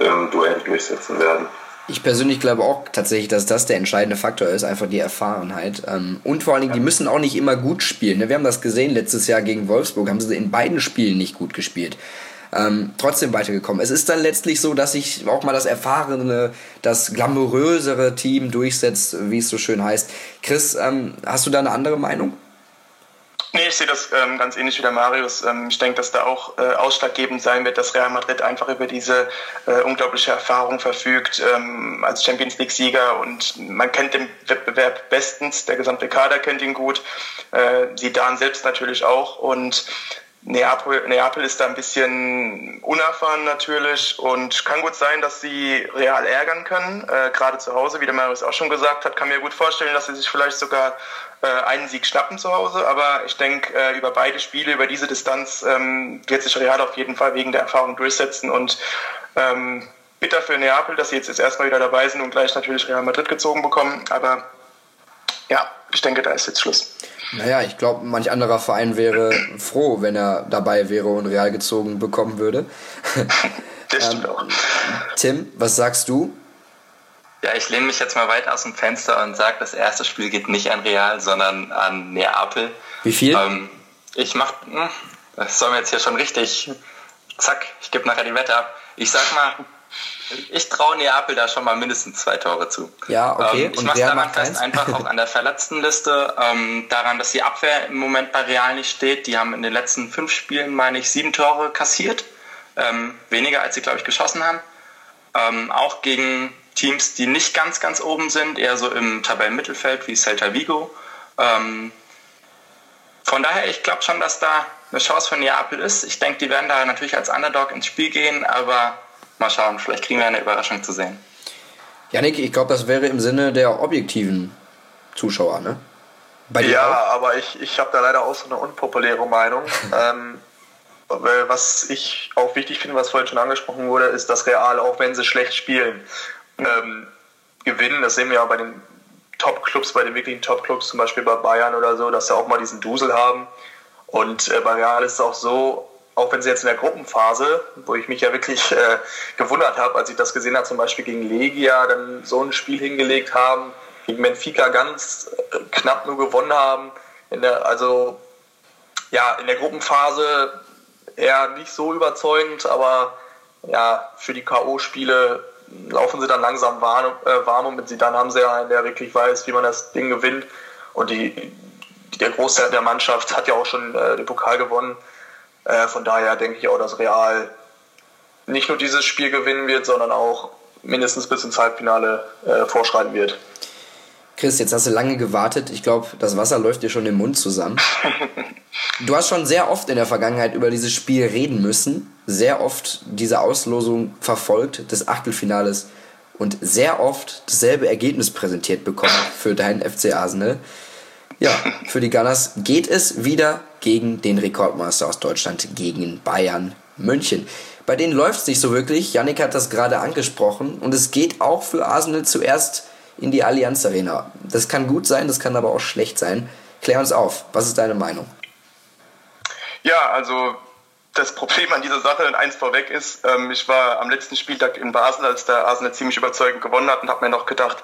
D: ähm, Duell durchsetzen werden.
A: Ich persönlich glaube auch tatsächlich, dass das der entscheidende Faktor ist, einfach die Erfahrenheit. Ähm, und vor allen Dingen, die müssen auch nicht immer gut spielen. Ne? Wir haben das gesehen letztes Jahr gegen Wolfsburg, haben sie in beiden Spielen nicht gut gespielt. Ähm, trotzdem weitergekommen. Es ist dann letztlich so, dass sich auch mal das erfahrene, das glamourösere Team durchsetzt, wie es so schön heißt. Chris, ähm, hast du da eine andere Meinung?
C: Nee, ich sehe das ähm, ganz ähnlich wie der Marius. Ähm, ich denke, dass da auch äh, ausschlaggebend sein wird, dass Real Madrid einfach über diese äh, unglaubliche Erfahrung verfügt ähm, als Champions League-Sieger. Und man kennt den Wettbewerb bestens, der gesamte Kader kennt ihn gut, äh, Zidane selbst natürlich auch. Und Neapel, Neapel ist da ein bisschen unerfahren natürlich und kann gut sein, dass sie Real ärgern können, äh, gerade zu Hause, wie der Marius auch schon gesagt hat. Kann mir gut vorstellen, dass sie sich vielleicht sogar äh, einen Sieg schnappen zu Hause, aber ich denke, äh, über beide Spiele, über diese Distanz ähm, wird sich Real auf jeden Fall wegen der Erfahrung durchsetzen und ähm, bitter für Neapel, dass sie jetzt, jetzt erstmal wieder dabei sind und gleich natürlich Real Madrid gezogen bekommen, aber ja, ich denke, da ist jetzt Schluss.
A: Naja, ich glaube, manch anderer Verein wäre froh, wenn er dabei wäre und Real gezogen bekommen würde.
C: Das stimmt ähm, auch.
A: Tim, was sagst du?
E: Ja, ich lehne mich jetzt mal weit aus dem Fenster und sage, das erste Spiel geht nicht an Real, sondern an Neapel.
A: Wie viel?
E: Ähm, ich mach, hm, das soll mir jetzt hier schon richtig, zack, ich gebe nachher die Wette ab. Ich sag mal ich traue Neapel da schon mal mindestens zwei Tore zu.
A: Ja, okay.
E: Ähm, ich mache daran fest, einfach auch an der Verletztenliste, ähm, daran, dass die Abwehr im Moment bei Real nicht steht. Die haben in den letzten fünf Spielen, meine ich, sieben Tore kassiert. Ähm, weniger, als sie, glaube ich, geschossen haben. Ähm, auch gegen Teams, die nicht ganz, ganz oben sind, eher so im Tabellenmittelfeld wie Celta Vigo. Ähm, von daher, ich glaube schon, dass da eine Chance von Neapel ist. Ich denke, die werden da natürlich als Underdog ins Spiel gehen, aber mal schauen, vielleicht kriegen wir eine Überraschung zu sehen.
A: Janik, ich glaube, das wäre im Sinne der objektiven Zuschauer, ne?
C: ja, auch? aber ich, ich habe da leider auch so eine unpopuläre Meinung. ähm, was ich auch wichtig finde, was vorhin schon angesprochen wurde, ist, dass Real, auch wenn sie schlecht spielen, ähm, gewinnen. Das sehen wir ja bei den Top-Clubs, bei den wirklichen Top-Clubs, zum Beispiel bei Bayern oder so, dass sie auch mal diesen Dusel haben. Und äh, bei Real ist es auch so, auch wenn sie jetzt in der Gruppenphase, wo ich mich ja wirklich äh, gewundert habe, als ich das gesehen habe, zum Beispiel gegen Legia, dann so ein Spiel hingelegt haben, gegen Benfica ganz äh, knapp nur gewonnen haben. Der, also ja, in der Gruppenphase eher nicht so überzeugend, aber ja, für die K.O.-Spiele laufen sie dann langsam warm, äh, warm und mit sie dann haben sie ja einen, der wirklich weiß, wie man das Ding gewinnt. Und die, der Großteil der Mannschaft hat ja auch schon äh, den Pokal gewonnen. Äh, von daher denke ich auch, dass Real nicht nur dieses Spiel gewinnen wird, sondern auch mindestens bis ins Halbfinale äh, vorschreiten wird.
A: Chris, jetzt hast du lange gewartet. Ich glaube, das Wasser läuft dir schon im Mund zusammen. Du hast schon sehr oft in der Vergangenheit über dieses Spiel reden müssen, sehr oft diese Auslosung verfolgt des Achtelfinales und sehr oft dasselbe Ergebnis präsentiert bekommen für deinen FC Arsenal. Ja, für die Gunners geht es wieder gegen den Rekordmeister aus Deutschland, gegen Bayern München. Bei denen läuft es nicht so wirklich. Yannick hat das gerade angesprochen. Und es geht auch für Arsenal zuerst in die Allianz Arena. Das kann gut sein, das kann aber auch schlecht sein. Klär uns auf. Was ist deine Meinung?
F: Ja, also das Problem an dieser Sache, und eins vorweg ist, ähm, ich war am letzten Spieltag in Basel, als der Arsenal ziemlich überzeugend gewonnen hat und habe mir noch gedacht,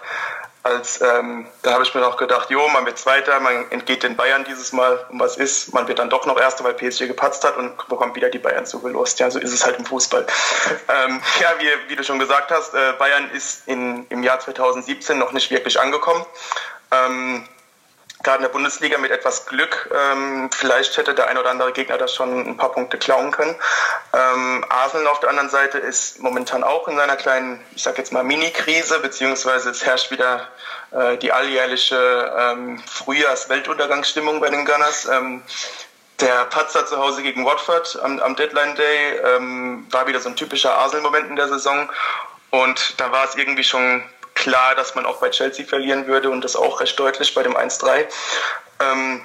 F: als ähm, da habe ich mir noch gedacht, jo, man wird Zweiter, man entgeht den Bayern dieses Mal und was ist, man wird dann doch noch Erster, weil PSG gepatzt hat und bekommt wieder die Bayern zugelost. Ja, so ist es halt im Fußball. ähm, ja, wie, wie, du schon gesagt hast, äh, Bayern ist in, im Jahr 2017 noch nicht wirklich angekommen. Ähm, gerade in der Bundesliga mit etwas Glück. Ähm, vielleicht hätte der ein oder andere Gegner da schon ein paar Punkte klauen können. Ähm, Arsenal auf der anderen Seite ist momentan auch in seiner kleinen, ich sag jetzt mal Mini-Krise, beziehungsweise es herrscht wieder äh, die alljährliche ähm, Frühjahrs-Weltuntergangsstimmung bei den Gunners. Ähm, der Patzer zu Hause gegen Watford am, am Deadline Day ähm, war wieder so ein typischer Arsenal-Moment in der Saison. Und da war es irgendwie schon klar, dass man auch bei Chelsea verlieren würde und das auch recht deutlich bei dem 1-3. Ähm,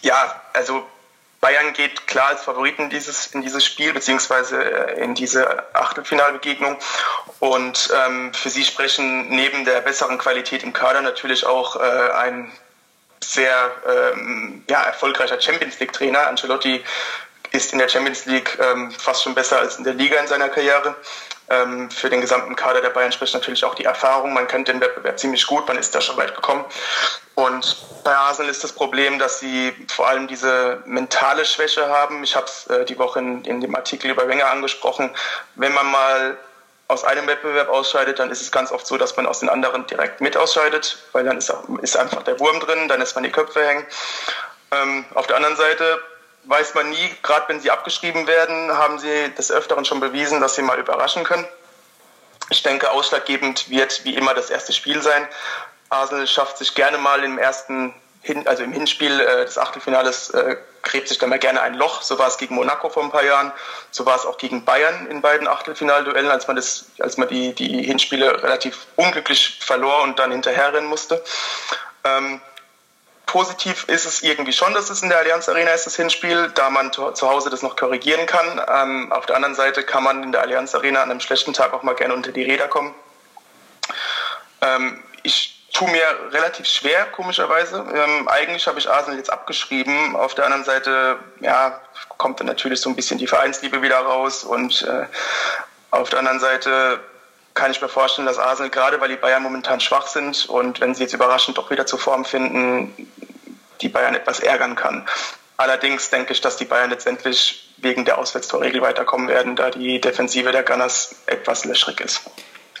F: ja, also Bayern geht klar als Favoriten in dieses, in dieses Spiel, beziehungsweise äh, in diese Achtelfinalbegegnung. Und ähm, für sie sprechen neben der besseren Qualität im Kader natürlich auch äh, ein sehr ähm, ja, erfolgreicher Champions League-Trainer. Ancelotti ist in der Champions League ähm, fast schon besser als in der Liga in seiner Karriere. Ähm, für den gesamten Kader der Bayern spricht natürlich auch die Erfahrung. Man kennt den Wettbewerb ziemlich gut, man ist da schon weit gekommen. Und bei Arsenal ist das Problem, dass sie vor allem diese mentale Schwäche haben. Ich habe es äh, die Woche in, in dem Artikel über Wenger angesprochen. Wenn man mal aus einem Wettbewerb ausscheidet, dann ist es ganz oft so, dass man aus den anderen direkt mit ausscheidet, weil dann ist, ist einfach der Wurm drin, dann ist man die Köpfe hängen. Ähm, auf der anderen Seite weiß man nie, gerade wenn sie abgeschrieben werden, haben sie des Öfteren schon bewiesen, dass sie mal überraschen können. Ich denke, ausschlaggebend wird wie immer das erste Spiel sein. Arsenal schafft sich gerne mal im ersten, also im Hinspiel äh, des Achtelfinales, äh, gräbt sich dann mal gerne ein Loch. So war es gegen Monaco vor ein paar Jahren. So war es auch gegen Bayern in beiden Achtelfinalduellen, als man, das, als man die, die Hinspiele relativ unglücklich verlor und dann hinterherrennen musste. Ähm, Positiv ist es irgendwie schon, dass es in der Allianz Arena ist, das Hinspiel, da man zu Hause das noch korrigieren kann. Ähm, auf der anderen Seite kann man in der Allianz Arena an einem schlechten Tag auch mal gerne unter die Räder kommen. Ähm, ich tue mir relativ schwer, komischerweise. Ähm, eigentlich habe ich Arsenal jetzt abgeschrieben. Auf der anderen Seite, ja, kommt dann natürlich so ein bisschen die Vereinsliebe wieder raus und äh, auf der anderen Seite kann ich mir vorstellen, dass Arsenal, gerade weil die Bayern momentan schwach sind und wenn sie jetzt überraschend doch wieder zur Form finden, die Bayern etwas ärgern kann. Allerdings denke ich, dass die Bayern letztendlich wegen der Auswärtstorregel weiterkommen werden, da die Defensive der Gunners etwas löchrig ist.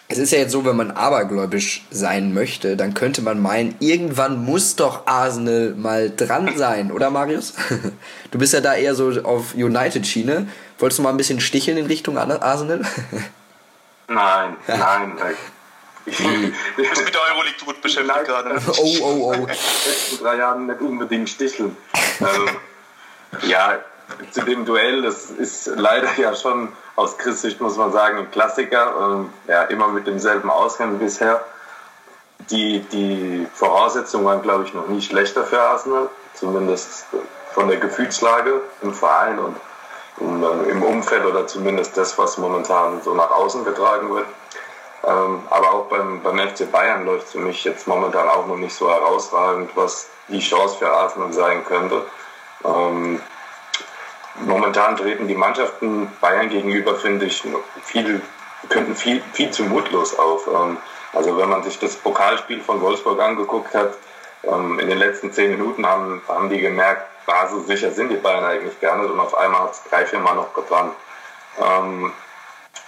A: Es ist ja jetzt so, wenn man abergläubisch sein möchte, dann könnte man meinen, irgendwann muss doch Arsenal mal dran sein, oder Marius? Du bist ja da eher so auf United-Schiene. Wolltest du mal ein bisschen sticheln in Richtung Arsenal?
D: Nein, nein.
F: Ich bin mit der Euroleague gut beschäftigt gerade.
A: Oh, oh, oh.
D: In den letzten drei Jahren nicht unbedingt sticheln. ähm, ja, zu dem Duell, das ist leider ja schon aus Christsicht, muss man sagen, ein Klassiker. Ähm, ja, immer mit demselben Ausgang bisher. Die, die Voraussetzungen waren, glaube ich, noch nie schlechter für Arsenal, zumindest von der Gefühlslage im Verein und im Umfeld oder zumindest das, was momentan so nach außen getragen wird. Ähm, aber auch beim, beim FC Bayern läuft für mich jetzt momentan auch noch nicht so herausragend, was die Chance für Arsenal sein könnte. Ähm, momentan treten die Mannschaften Bayern gegenüber, finde ich, viel, könnten viel, viel zu mutlos auf. Ähm, also wenn man sich das Pokalspiel von Wolfsburg angeguckt hat, in den letzten zehn Minuten haben, haben die gemerkt, war so sicher sind die Bayern eigentlich gar nicht und auf einmal hat es drei, vier Mal noch gebrannt. Ähm,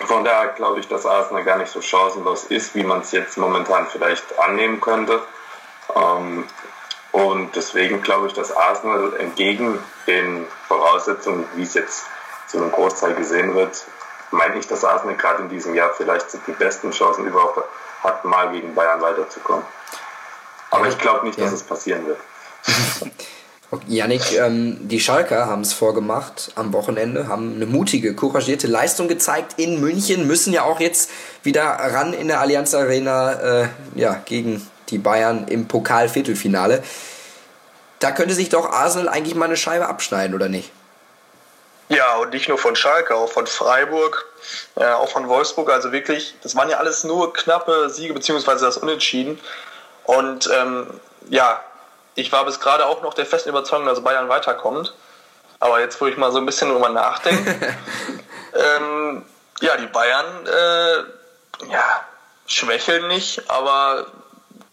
D: von daher glaube ich, dass Arsenal gar nicht so chancenlos ist, wie man es jetzt momentan vielleicht annehmen könnte. Ähm, und deswegen glaube ich, dass Arsenal entgegen den Voraussetzungen, wie es jetzt zu einem Großteil gesehen wird, meine ich, dass Arsenal gerade in diesem Jahr vielleicht die besten Chancen überhaupt hat, mal gegen Bayern weiterzukommen. Aber ich glaube nicht, dass ja. es passieren wird.
A: Janik, ähm, die Schalker haben es vorgemacht am Wochenende, haben eine mutige, couragierte Leistung gezeigt in München, müssen ja auch jetzt wieder ran in der Allianz Arena äh, ja, gegen die Bayern im Pokal-Viertelfinale. Da könnte sich doch Arsenal eigentlich mal eine Scheibe abschneiden, oder nicht?
C: Ja, und nicht nur von Schalke, auch von Freiburg, äh, auch von Wolfsburg. Also wirklich, das waren ja alles nur knappe Siege, beziehungsweise das Unentschieden. Und ähm, ja, ich war bis gerade auch noch der festen Überzeugung, dass Bayern weiterkommt. Aber jetzt, wo ich mal so ein bisschen drüber nachdenke, ähm, ja, die Bayern, äh, ja, schwächeln nicht, aber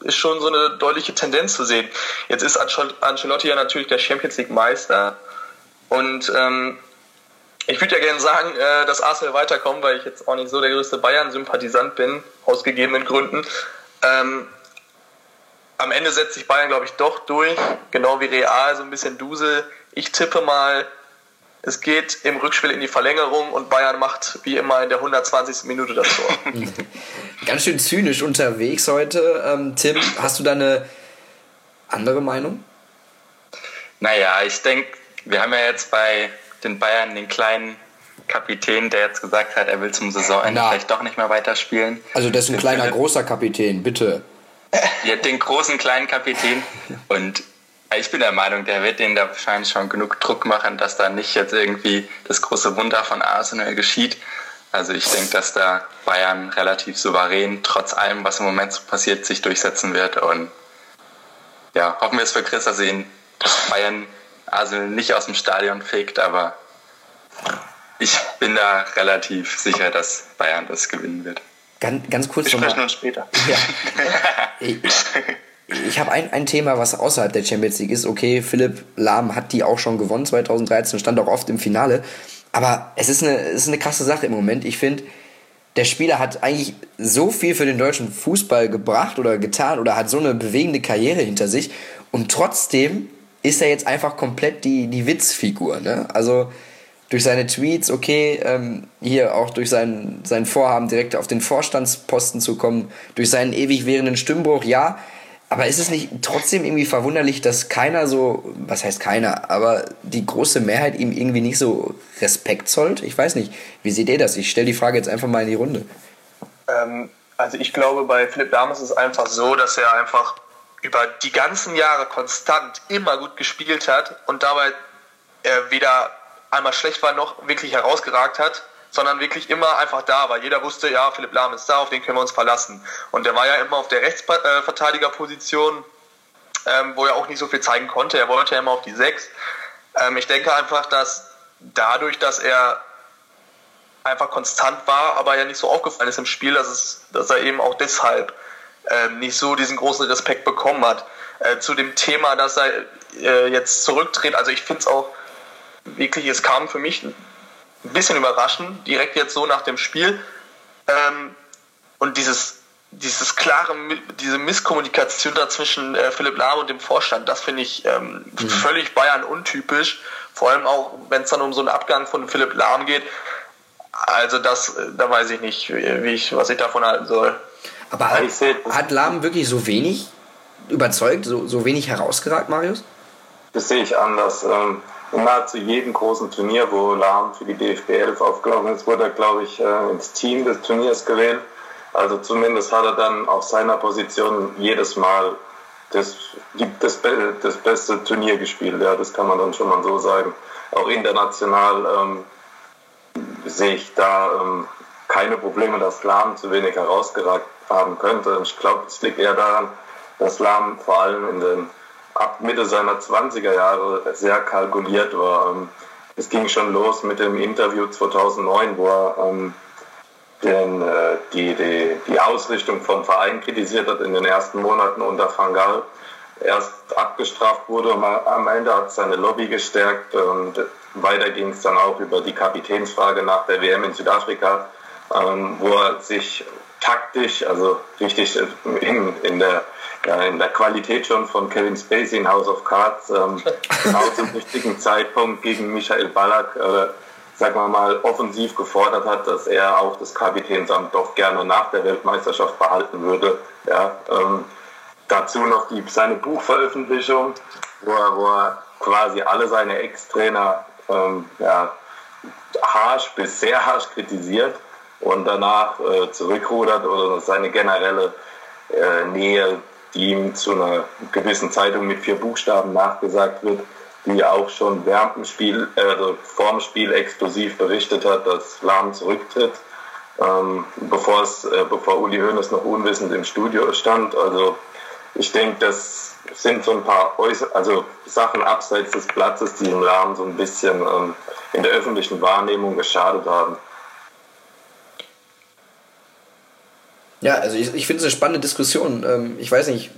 C: ist schon so eine deutliche Tendenz zu sehen. Jetzt ist Ancelotti ja natürlich der Champions League Meister und ähm, ich würde ja gerne sagen, äh, dass Arsenal weiterkommt, weil ich jetzt auch nicht so der größte Bayern-Sympathisant bin, aus gegebenen Gründen. Ähm, am Ende setzt sich Bayern, glaube ich, doch durch, genau wie Real, so ein bisschen Dusel. Ich tippe mal, es geht im Rückspiel in die Verlängerung und Bayern macht wie immer in der 120. Minute das Tor.
A: Ganz schön zynisch unterwegs heute. Ähm, Tim, hast du da eine andere Meinung?
E: Naja, ich denke, wir haben ja jetzt bei den Bayern den kleinen Kapitän, der jetzt gesagt hat, er will zum Saisonende vielleicht doch nicht mehr weiterspielen.
A: Also das ist ein kleiner, großer Kapitän, bitte.
E: Ja, den großen kleinen Kapitän. Und ich bin der Meinung, der wird denen da wahrscheinlich schon genug Druck machen, dass da nicht jetzt irgendwie das große Wunder von Arsenal geschieht. Also ich denke, dass da Bayern relativ souverän, trotz allem, was im Moment so passiert, sich durchsetzen wird. Und ja, hoffen wir es für Chris, dass ihn Bayern Arsenal nicht aus dem Stadion fegt, aber ich bin da relativ sicher, dass Bayern das gewinnen wird.
A: Ganz, ganz kurz
C: Wir sprechen uns später.
A: Ja. Ich, ich habe ein, ein Thema, was außerhalb der Champions League ist. Okay, Philipp Lahm hat die auch schon gewonnen 2013, stand auch oft im Finale. Aber es ist eine, es ist eine krasse Sache im Moment. Ich finde, der Spieler hat eigentlich so viel für den deutschen Fußball gebracht oder getan oder hat so eine bewegende Karriere hinter sich. Und trotzdem ist er jetzt einfach komplett die, die Witzfigur. Ne? Also durch seine Tweets, okay, ähm, hier auch durch sein, sein Vorhaben, direkt auf den Vorstandsposten zu kommen, durch seinen ewig währenden Stimmbruch, ja. Aber ist es nicht trotzdem irgendwie verwunderlich, dass keiner so, was heißt keiner, aber die große Mehrheit ihm irgendwie nicht so Respekt zollt? Ich weiß nicht. Wie seht ihr das? Ich stelle die Frage jetzt einfach mal in die Runde.
C: Ähm, also ich glaube, bei Philipp Lahm ist es einfach so, dass er einfach über die ganzen Jahre konstant immer gut gespielt hat und dabei er weder einmal schlecht war, noch wirklich herausgeragt hat, sondern wirklich immer einfach da war. Jeder wusste, ja, Philipp Lahm ist da, auf den können wir uns verlassen. Und der war ja immer auf der Rechtsverteidigerposition, ähm, wo er auch nicht so viel zeigen konnte. Er wollte ja immer auf die Sechs. Ähm, ich denke einfach, dass dadurch, dass er einfach konstant war, aber ja nicht so aufgefallen ist im Spiel, dass, es, dass er eben auch deshalb ähm, nicht so diesen großen Respekt bekommen hat. Äh, zu dem Thema, dass er äh, jetzt zurücktritt, also ich finde es auch wirklich, es kam für mich ein bisschen überraschend, direkt jetzt so nach dem Spiel. Ähm, und dieses, dieses klare, diese Misskommunikation da zwischen äh, Philipp Lahm und dem Vorstand, das finde ich ähm, mhm. völlig Bayern untypisch. Vor allem auch, wenn es dann um so einen Abgang von Philipp Lahm geht. Also das, äh, da weiß ich nicht, wie ich, was ich davon halten soll.
A: Aber hat, hat Lahm wirklich so wenig überzeugt, so, so wenig herausgeragt, Marius?
D: das sehe ich anders. Ähm, in nahezu jedem großen Turnier, wo Lahm für die DFB 11 aufgelaufen ist, wurde er, glaube ich, äh, ins Team des Turniers gewählt. Also zumindest hat er dann auf seiner Position jedes Mal das, das, das beste Turnier gespielt. Ja, das kann man dann schon mal so sagen. Auch international ähm, sehe ich da ähm, keine Probleme, dass Lahm zu wenig herausgeragt haben könnte. Ich glaube, es liegt eher daran, dass Lahm vor allem in den ab Mitte seiner 20er Jahre sehr kalkuliert war. Ähm, es ging schon los mit dem Interview 2009, wo er ähm, den, äh, die, die, die Ausrichtung vom Verein kritisiert hat in den ersten Monaten unter Fangal. Erst abgestraft wurde am Ende hat seine Lobby gestärkt und weiter ging es dann auch über die Kapitänsfrage nach der WM in Südafrika, ähm, wo er sich taktisch, also richtig in, in der ja, in der Qualität schon von Kevin Spacey in House of Cards, ähm, genau zum richtigen Zeitpunkt gegen Michael Ballack, äh, sagen wir mal, offensiv gefordert hat, dass er auch das Kapitänsamt doch gerne nach der Weltmeisterschaft behalten würde. Ja, ähm, dazu noch die, seine Buchveröffentlichung, wo er, wo er quasi alle seine Ex-Trainer ähm, ja, harsch bis sehr harsch kritisiert und danach äh, zurückrudert oder seine generelle äh, Nähe die ihm zu einer gewissen Zeitung mit vier Buchstaben nachgesagt wird, die auch schon während dem Spiel, äh, also vor dem Spiel exklusiv berichtet hat, dass Lahm zurücktritt, ähm, bevor, es, äh, bevor Uli Hoeneß noch unwissend im Studio stand. Also ich denke, das sind so ein paar Äußer also Sachen abseits des Platzes, die im Lahm so ein bisschen ähm, in der öffentlichen Wahrnehmung geschadet haben.
A: Ja, also ich, ich finde es eine spannende Diskussion. Ähm, ich weiß nicht,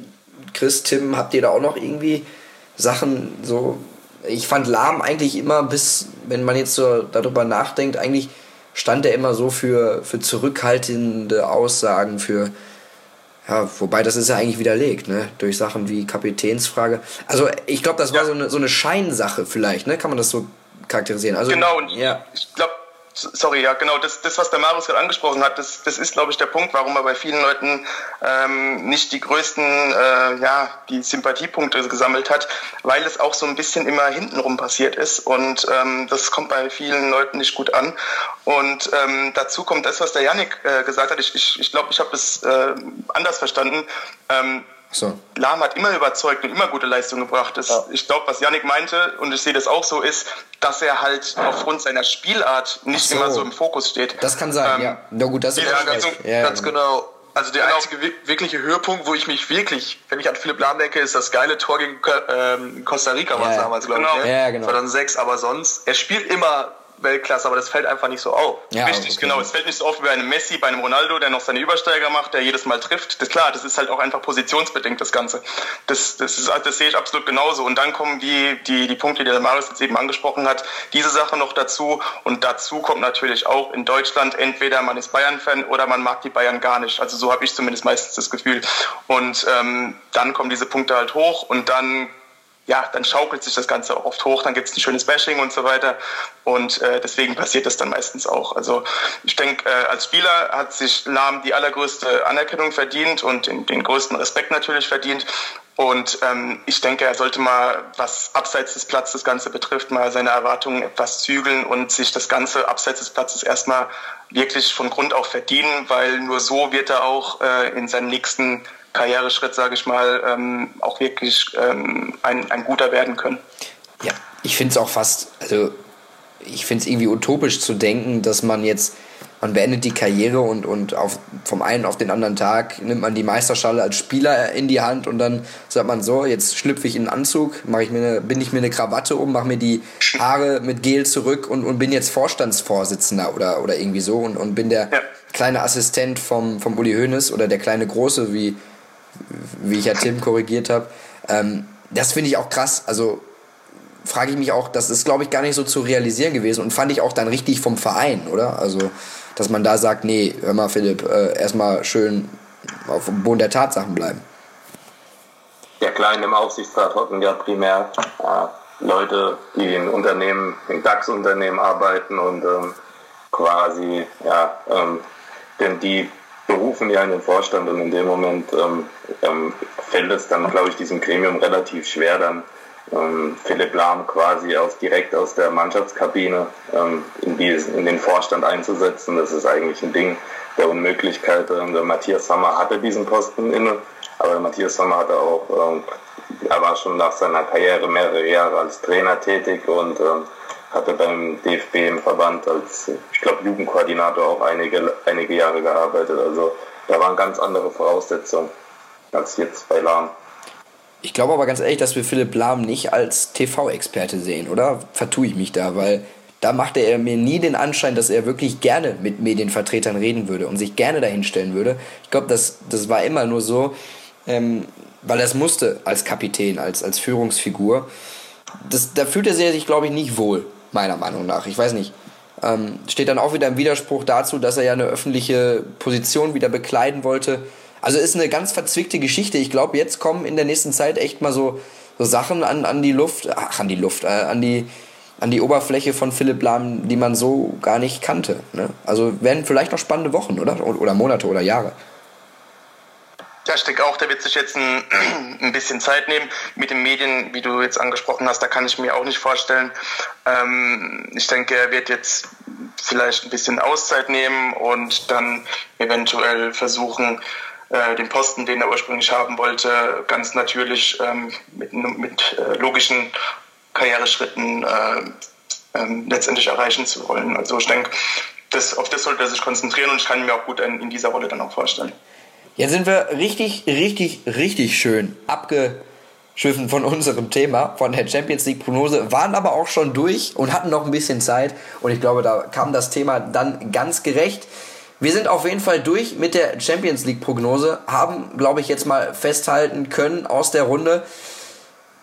A: Chris, Tim, habt ihr da auch noch irgendwie Sachen so. Ich fand Lahm eigentlich immer bis, wenn man jetzt so darüber nachdenkt, eigentlich stand er immer so für, für zurückhaltende Aussagen, für. Ja, wobei das ist ja eigentlich widerlegt, ne? Durch Sachen wie Kapitänsfrage. Also ich glaube, das war so eine, so eine Scheinsache vielleicht, ne? Kann man das so charakterisieren? Also,
F: genau, und ja. ich glaube, Sorry, ja, genau. Das, das was der Marius gerade angesprochen hat, das, das ist, glaube ich, der Punkt, warum er bei vielen Leuten ähm, nicht die größten, äh, ja, die Sympathiepunkte gesammelt hat, weil es auch so ein bisschen immer hintenrum passiert ist und ähm, das kommt bei vielen Leuten nicht gut an. Und ähm, dazu kommt das, was der Yannick äh, gesagt hat. Ich glaube, ich, ich, glaub, ich habe das äh, anders verstanden. Ähm, so. Lahm hat immer überzeugt und immer gute Leistung gebracht. Das, ja. Ich glaube, was Yannick meinte, und ich sehe das auch so, ist, dass er halt aufgrund seiner Spielart nicht so. immer so im Fokus steht.
A: Das kann sein, ähm, ja. Na gut, das ist
C: ja, ganz, ja, ganz genau. Also der genau. einzige wirkliche Höhepunkt, wo ich mich wirklich, wenn ich an Philipp Lahm denke, ist das geile Tor gegen ähm, Costa Rica, war es damals, glaube genau. ich. Ne? Ja, genau. 2006, aber sonst, er spielt immer Weltklasse, aber das fällt einfach nicht so auf.
F: Ja, Richtig, okay. genau. Es fällt nicht so auf wie bei einem Messi, bei einem Ronaldo, der noch seine Übersteiger macht, der jedes Mal trifft. Das ist klar, das ist halt auch einfach positionsbedingt, das Ganze. Das, das, ist, das sehe ich absolut genauso. Und dann kommen die, die, die Punkte, die der Marius jetzt eben angesprochen hat, diese Sache noch dazu. Und dazu kommt natürlich auch in Deutschland entweder man ist Bayern-Fan oder man mag die Bayern gar nicht. Also so habe ich zumindest meistens das Gefühl. Und ähm, dann kommen diese Punkte halt hoch und dann ja, dann schaukelt sich das Ganze auch oft hoch, dann gibt es ein schönes Bashing und so weiter. Und äh, deswegen passiert das dann meistens auch. Also ich denke, äh, als Spieler hat sich Lahm die allergrößte Anerkennung verdient und den, den größten Respekt natürlich verdient. Und ähm, ich denke, er sollte mal, was abseits des Platzes das Ganze betrifft, mal seine Erwartungen etwas zügeln und sich das Ganze abseits des Platzes erstmal wirklich von Grund auf verdienen, weil nur so wird er auch äh, in seinen nächsten Karriereschritt, sage ich mal, ähm, auch wirklich ähm, ein, ein guter werden können.
A: Ja, ich finde es auch fast, also ich finde es irgendwie utopisch zu denken, dass man jetzt, man beendet die Karriere und, und auf, vom einen auf den anderen Tag nimmt man die Meisterschale als Spieler in die Hand und dann sagt man so, jetzt schlüpfe ich in einen Anzug, mache ich mir eine, binde ich mir eine Krawatte um, mache mir die Haare mit Gel zurück und, und bin jetzt Vorstandsvorsitzender oder, oder irgendwie so und, und bin der ja. kleine Assistent vom, vom Uli Hoeneß oder der kleine Große, wie, wie ich ja Tim korrigiert habe. Ähm, das finde ich auch krass. Also frage ich mich auch, das ist, glaube ich, gar nicht so zu realisieren gewesen und fand ich auch dann richtig vom Verein, oder? Also, dass man da sagt, nee, hör mal, Philipp, äh, erstmal schön auf dem Boden der Tatsachen bleiben.
D: Ja, klar, in dem Aufsichtsrat hocken ja primär äh, Leute, die in Unternehmen, in DAX-Unternehmen arbeiten und ähm, quasi, ja, ähm, denn die berufen ja in den Vorstand und in dem Moment ähm, ähm, fällt es dann, glaube ich, diesem Gremium relativ schwer, dann ähm, Philipp Lahm quasi aus, direkt aus der Mannschaftskabine ähm, in, diesen, in den Vorstand einzusetzen. Das ist eigentlich ein Ding der Unmöglichkeit. Ähm, der Matthias Sommer hatte diesen Posten inne, aber der Matthias Sommer hatte auch, ähm, er war schon nach seiner Karriere mehrere Jahre als Trainer tätig und hatte beim DFB im Verband als, ich glaube, Jugendkoordinator auch einige, einige Jahre gearbeitet. Also da waren ganz andere Voraussetzungen als jetzt bei Lahm.
A: Ich glaube aber ganz ehrlich, dass wir Philipp Lahm nicht als TV-Experte sehen, oder? Vertue ich mich da, weil da machte er mir nie den Anschein, dass er wirklich gerne mit Medienvertretern reden würde und sich gerne dahinstellen würde. Ich glaube, das, das war immer nur so, ähm, weil er es musste als Kapitän, als, als Führungsfigur. Das, da fühlt er sich, glaube ich, nicht wohl, meiner Meinung nach. Ich weiß nicht. Ähm, steht dann auch wieder im Widerspruch dazu, dass er ja eine öffentliche Position wieder bekleiden wollte also ist eine ganz verzwickte Geschichte. Ich glaube, jetzt kommen in der nächsten Zeit echt mal so, so Sachen an, an die Luft, ach, an die Luft, äh, an die an die Oberfläche von Philipp Lahm, die man so gar nicht kannte. Ne? Also werden vielleicht noch spannende Wochen, oder? Oder Monate oder Jahre.
F: Ja, ich denke auch, der wird sich jetzt ein, ein bisschen Zeit nehmen mit den Medien, wie du jetzt angesprochen hast. Da kann ich mir auch nicht vorstellen. Ähm, ich denke, er wird jetzt vielleicht ein bisschen Auszeit nehmen und dann eventuell versuchen, äh, den Posten, den er ursprünglich haben wollte, ganz natürlich ähm, mit, mit äh, logischen Karriereschritten äh, ähm, letztendlich erreichen zu wollen. Also ich denke, das, auf das sollte er sich konzentrieren und ich kann mir auch gut in, in dieser Rolle dann auch vorstellen.
A: Jetzt sind wir richtig, richtig, richtig schön abgeschiffen von unserem Thema, von der Champions League Prognose, waren aber auch schon durch und hatten noch ein bisschen Zeit und ich glaube, da kam das Thema dann ganz gerecht. Wir sind auf jeden Fall durch mit der Champions League Prognose, haben, glaube ich, jetzt mal festhalten können aus der Runde.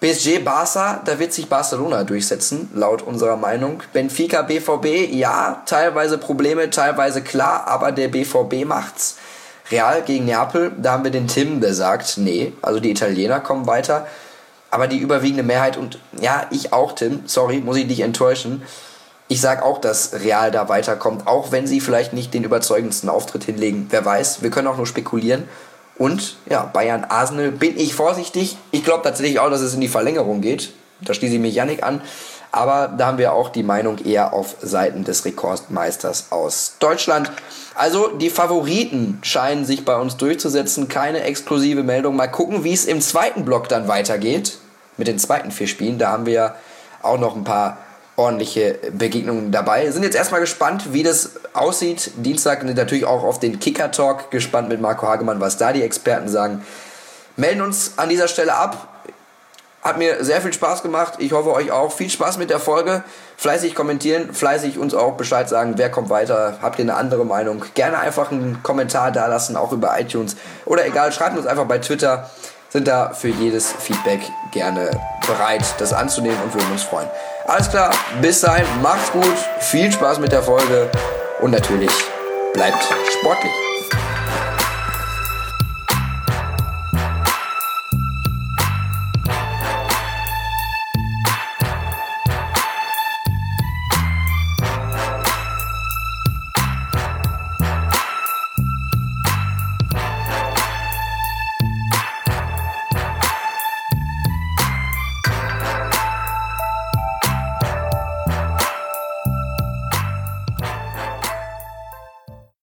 A: PSG Barca, da wird sich Barcelona durchsetzen, laut unserer Meinung. Benfica BVB, ja, teilweise Probleme, teilweise klar, aber der BVB macht's. Real gegen Neapel, da haben wir den Tim, der sagt, nee, also die Italiener kommen weiter. Aber die überwiegende Mehrheit und ja, ich auch, Tim, sorry, muss ich dich enttäuschen, ich sage auch, dass Real da weiterkommt, auch wenn sie vielleicht nicht den überzeugendsten Auftritt hinlegen. Wer weiß, wir können auch nur spekulieren. Und ja, Bayern Arsenal bin ich vorsichtig. Ich glaube tatsächlich auch, dass es in die Verlängerung geht. Da schließe ich mich Yannick an. Aber da haben wir auch die Meinung eher auf Seiten des Rekordmeisters aus Deutschland. Also die Favoriten scheinen sich bei uns durchzusetzen. Keine exklusive Meldung. Mal gucken, wie es im zweiten Block dann weitergeht. Mit den zweiten vier Spielen. Da haben wir auch noch ein paar ordentliche Begegnungen dabei. Sind jetzt erstmal gespannt, wie das aussieht. Dienstag natürlich auch auf den Kicker-Talk gespannt mit Marco Hagemann, was da die Experten sagen. Melden uns an dieser Stelle ab. Hat mir sehr viel Spaß gemacht. Ich hoffe euch auch. Viel Spaß mit der Folge. Fleißig kommentieren, fleißig uns auch Bescheid sagen, wer kommt weiter. Habt ihr eine andere Meinung? Gerne einfach einen Kommentar da lassen, auch über iTunes. Oder egal, schreibt uns einfach bei Twitter. Sind da für jedes Feedback gerne bereit, das anzunehmen und würden uns freuen. Alles klar, bis dahin, macht's gut, viel Spaß mit der Folge und natürlich bleibt sportlich.